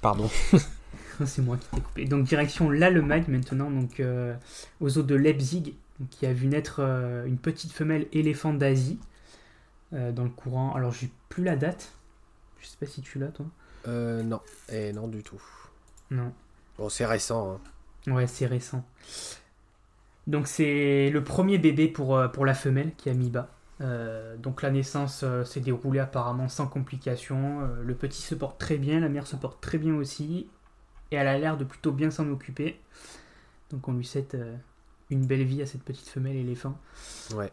Pardon. C'est moi qui t'ai coupé. Donc direction l'Allemagne maintenant, donc euh, aux eaux de Leipzig, qui a vu naître euh, une petite femelle éléphant d'Asie euh, dans le courant. Alors j'ai plus la date. Je sais pas si tu l'as toi. Euh, non. Eh, non du tout. Non. Bon, c'est récent. hein. Ouais, c'est récent. Donc c'est le premier bébé pour, euh, pour la femelle qui a mis bas. Euh, donc la naissance euh, s'est déroulée apparemment sans complications. Euh, le petit se porte très bien, la mère se porte très bien aussi. Et elle a l'air de plutôt bien s'en occuper. Donc on lui souhaite une belle vie à cette petite femelle éléphant. Ouais.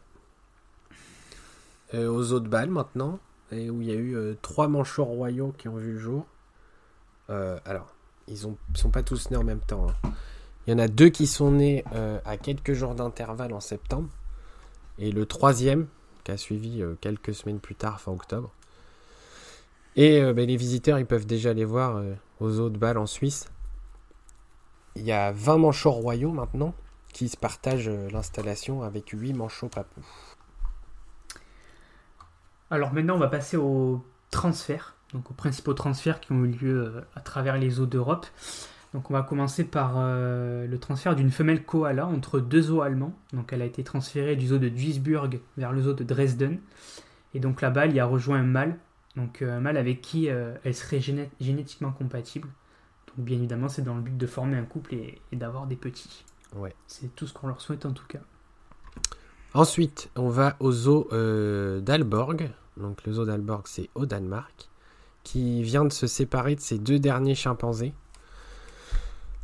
Euh, aux autres balles maintenant, et où il y a eu euh, trois manchots royaux qui ont vu le jour. Euh, alors, ils ont, sont pas tous nés en même temps. hein. Il y en a deux qui sont nés à quelques jours d'intervalle en septembre. Et le troisième, qui a suivi quelques semaines plus tard, fin octobre. Et ben, les visiteurs, ils peuvent déjà les voir aux autres balles en Suisse. Il y a 20 manchots royaux maintenant qui se partagent l'installation avec 8 manchots papous. Alors maintenant on va passer aux transferts, donc aux principaux transferts qui ont eu lieu euh, à travers les eaux d'Europe. Donc on va commencer par euh, le transfert d'une femelle koala entre deux zoos allemands. Donc elle a été transférée du zoo de Duisburg vers le zoo de Dresden. Et donc là-bas, il y a rejoint un mâle, donc euh, un mâle avec qui euh, elle serait géné- génétiquement compatible. Donc bien évidemment, c'est dans le but de former un couple et, et d'avoir des petits. Ouais. C'est tout ce qu'on leur souhaite en tout cas. Ensuite, on va au zoo euh, d'Alborg. Donc le zoo d'Alborg, c'est au Danemark, qui vient de se séparer de ses deux derniers chimpanzés.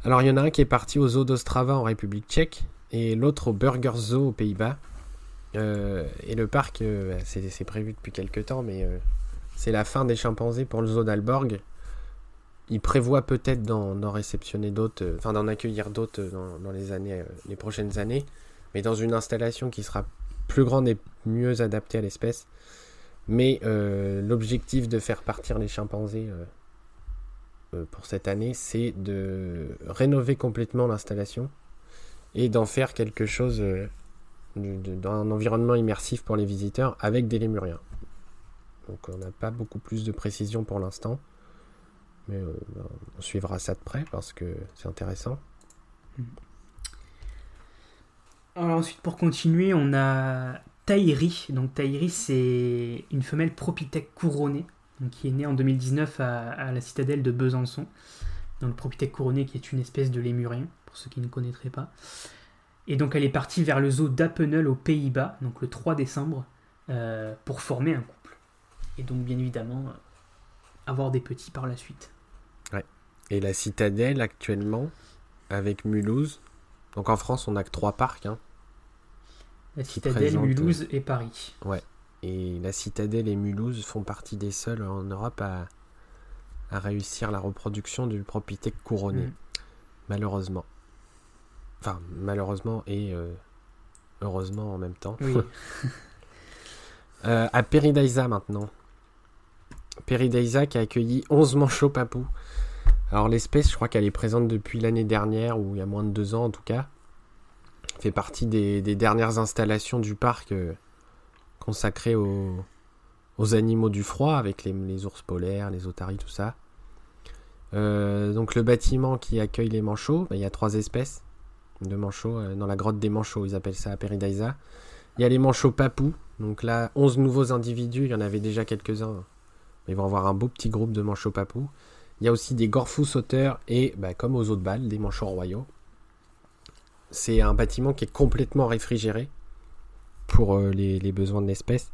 Alors il y en a un qui est parti au zoo d'Ostrava en République tchèque et l'autre au Burger Zoo aux Pays-Bas. Euh, et le parc, euh, c'est c'est prévu depuis quelques temps, mais c'est la fin des chimpanzés pour le zoo d'Alborg. Il prévoit peut-être d'en réceptionner d'autres, enfin d'en accueillir d'autres dans, les années, les prochaines années, mais dans une installation qui sera plus grande et mieux adaptée à l'espèce. Mais l'objectif de faire partir les chimpanzés pour cette année, c'est de rénover complètement l'installation et d'en faire quelque chose dans un environnement immersif pour les visiteurs avec des lémuriens. Donc on n'a pas beaucoup plus de précision pour l'instant, mais euh, on suivra ça de près parce que c'est intéressant. Alors ensuite pour continuer, on a Taïri. Donc Taïri c'est une femelle propithèque couronnée qui est née en 2019 à, la citadelle de Besançon. Donc le propithèque couronné qui est une espèce de lémurien pour ceux qui ne connaîtraient pas. Et donc elle est partie vers le zoo d'Appenel aux Pays-Bas, donc le 3 décembre, euh, pour former un couple. Et donc bien évidemment euh, avoir des petits par la suite. Ouais. Et la citadelle actuellement, avec Mulhouse, donc en France on n'a que trois parcs. Hein, la citadelle, Mulhouse et Paris. Ouais. Et la citadelle et Mulhouse font partie des seuls en Europe à, réussir la reproduction du propithèque couronné. Mm. Malheureusement. Enfin, malheureusement et euh, heureusement en même temps. Euh, à Peridaisa maintenant. Peridaisa qui a accueilli 11 manchots papous. Alors l'espèce, je crois qu'elle est présente depuis l'année dernière, ou il y a moins de deux ans en tout cas. Fait partie des, dernières installations du parc euh, consacrées aux, animaux du froid, avec les, ours polaires, les otaries, tout ça. donc le bâtiment qui accueille les manchots, bah, il y a trois espèces de manchots, euh, dans la grotte des manchots, ils appellent ça à Peridaisa. Il y a les manchots papous, donc là, 11 nouveaux individus, il y en avait déjà quelques-uns. Ils vont avoir un beau petit groupe de manchots papous. Il y a aussi des gorfous sauteurs et, bah, comme aux autres balles, des manchots royaux. C'est un bâtiment qui est complètement réfrigéré pour euh, les, besoins de l'espèce,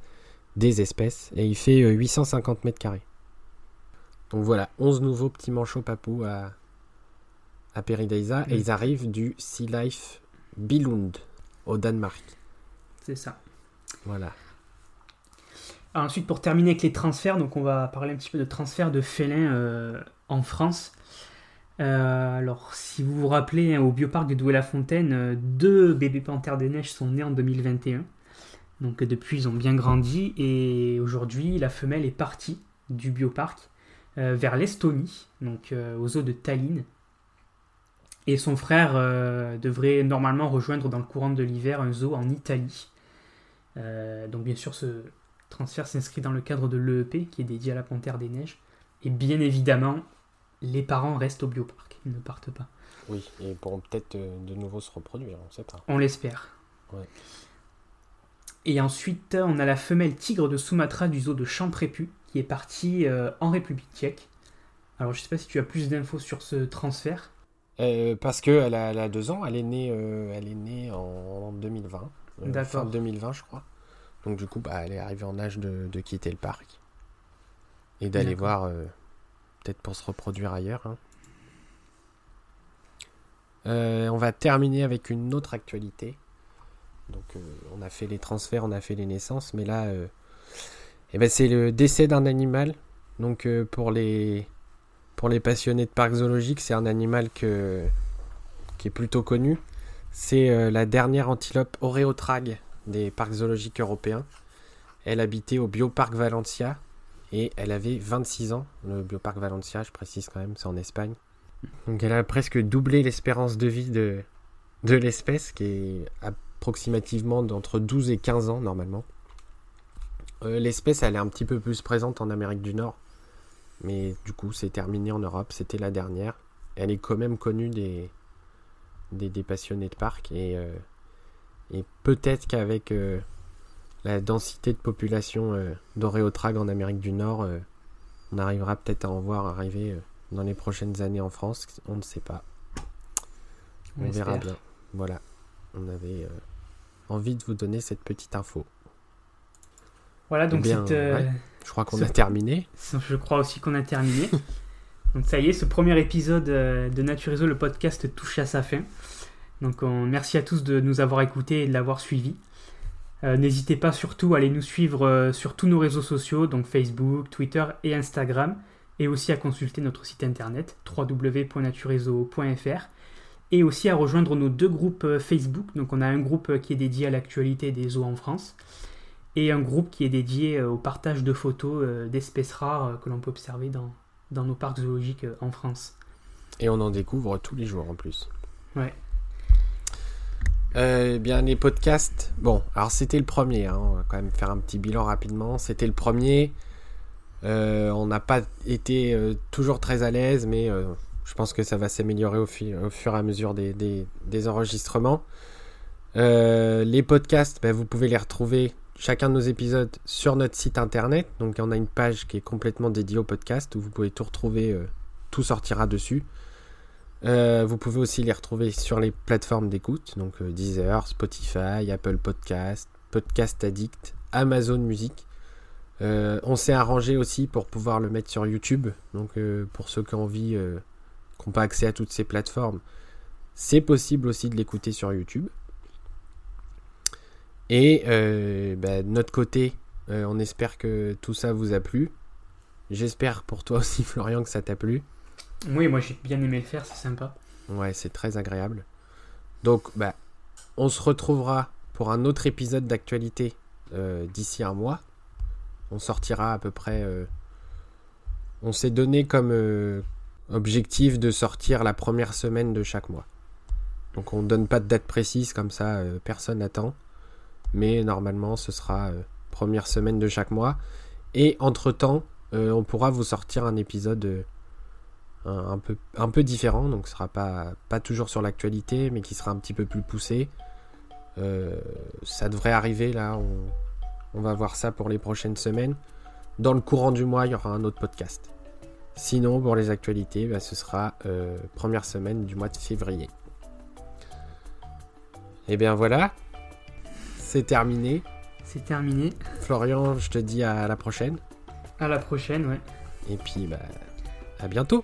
des espèces, et il fait 850 euh, mètres carrés. Donc voilà, 11 nouveaux petits manchots papous à, à Peridaisa et mm. ils arrivent du Sea Life Billund au Danemark. C'est ça. Voilà. ensuite, pour terminer avec les transferts, donc on va parler un petit peu de transferts de félins euh, en France. Euh, alors, si vous vous rappelez, hein, au bioparc de Douai-la-Fontaine, euh, deux bébés panthères des neiges sont nés en 2021. Donc depuis, ils ont bien grandi et aujourd'hui, la femelle est partie du bioparc vers l'Estonie, donc aux eaux de Tallinn. Et son frère euh, devrait normalement rejoindre dans le courant de l'hiver un zoo en Italie. Euh, donc bien sûr, ce transfert s'inscrit dans le cadre de l'EEP qui est dédié à la Panthère des Neiges. Et bien évidemment, les parents restent au bioparc, ils ne partent pas. Oui, et pourront peut-être euh, de nouveau se reproduire, on ne sait pas. On l'espère. Et ensuite, on a la femelle tigre de Sumatra du zoo de Champrépu qui est partie en République tchèque. Alors je ne sais pas si tu as plus d'infos sur ce transfert. Euh, parce qu'elle a, elle a deux ans, elle est née, euh, elle est née en 2020, euh, fin 2020 je crois. Donc du coup, bah, elle est arrivée en âge de, de quitter le parc et d'aller voir, peut-être pour se reproduire ailleurs. Hein. on va terminer avec une autre actualité. Donc on a fait les transferts, on a fait les naissances, mais là, eh ben, c'est le décès d'un animal. Donc pour les pour les passionnés de parcs zoologiques, c'est un animal que, qui est plutôt connu. C'est euh, la dernière antilope oréotrague des parcs zoologiques européens. Elle habitait au Bioparc Valencia et elle avait 26 ans. Le Bioparc Valencia, je précise quand même, c'est en Espagne. Donc elle a presque doublé l'espérance de vie de, de l'espèce, qui est approximativement d'entre 12 et 15 ans normalement. Euh, l'espèce, elle est un petit peu plus présente en Amérique du Nord. Mais du coup, c'est terminé en Europe. C'était la dernière. Elle est quand même connue des, des, passionnés de parc. Et, euh, et peut-être qu'avec euh, la densité de population euh, d'Oréotrag en Amérique du Nord, on arrivera peut-être à en voir arriver dans les prochaines années en France. On ne sait pas. On, verra bien. Voilà. On avait envie de vous donner cette petite info. Voilà, donc eh je crois qu'on a terminé. Je crois aussi qu'on a terminé. donc ça y est, ce premier épisode euh, de Naturizo, le podcast, touche à sa fin. Donc on, merci à tous de nous avoir écoutés et de l'avoir suivi. N'hésitez pas surtout à aller nous suivre sur tous nos réseaux sociaux, donc Facebook, Twitter et Instagram, et aussi à consulter notre site internet www.naturezo.fr et aussi à rejoindre nos deux groupes Facebook. Donc on a un groupe qui est dédié à l'actualité des zoos en France et un groupe qui est dédié au partage de photos d'espèces rares que l'on peut observer dans, dans nos parcs zoologiques en France. Et on en découvre tous les jours en plus. Ouais. Euh, bien, les podcasts. Bon, alors c'était le premier. Hein, on va quand même faire un petit bilan rapidement. C'était le premier. Euh, on n'a pas été euh, toujours très à l'aise, mais je pense que ça va s'améliorer au, fur et à mesure des, des, enregistrements. les podcasts, ben, vous pouvez les retrouver chacun de nos épisodes sur notre site internet. Donc, on a une page qui est complètement dédiée au podcast où vous pouvez tout retrouver. tout sortira dessus. Euh, vous pouvez aussi les retrouver sur les plateformes d'écoute, donc euh, Deezer, Spotify, Apple Podcast, Podcast Addict, Amazon Music. Euh, on s'est arrangé aussi pour pouvoir le mettre sur YouTube, donc pour ceux qui ont envie, qui n'ont pas accès à toutes ces plateformes, c'est possible aussi de l'écouter sur YouTube. Et bah, de notre côté, on espère que tout ça vous a plu. J'espère pour toi aussi, Florian, que ça t'a plu. Oui, moi j'ai bien aimé le faire, c'est sympa. Ouais, c'est très agréable. Donc, bah, on se retrouvera pour un autre épisode d'actualité euh, d'ici un mois. On sortira à peu près. Euh, on s'est donné comme euh, objectif de sortir la première semaine de chaque mois. Donc on ne donne pas de date précise, comme ça personne n'attend. Mais normalement ce sera première semaine de chaque mois. Et entre-temps, on pourra vous sortir un épisode un, peu, un peu différent, donc ce sera pas, pas toujours sur l'actualité, mais qui sera un petit peu plus poussé. Euh, ça devrait arriver là, on, va voir ça pour les prochaines semaines. Dans le courant du mois, il y aura un autre podcast. Sinon, pour les actualités, bah, ce sera euh, première semaine du mois de février. Et eh bien voilà, c'est terminé. C'est terminé. Florian, je te dis à la prochaine. À la prochaine, ouais. Et puis, bah, à bientôt.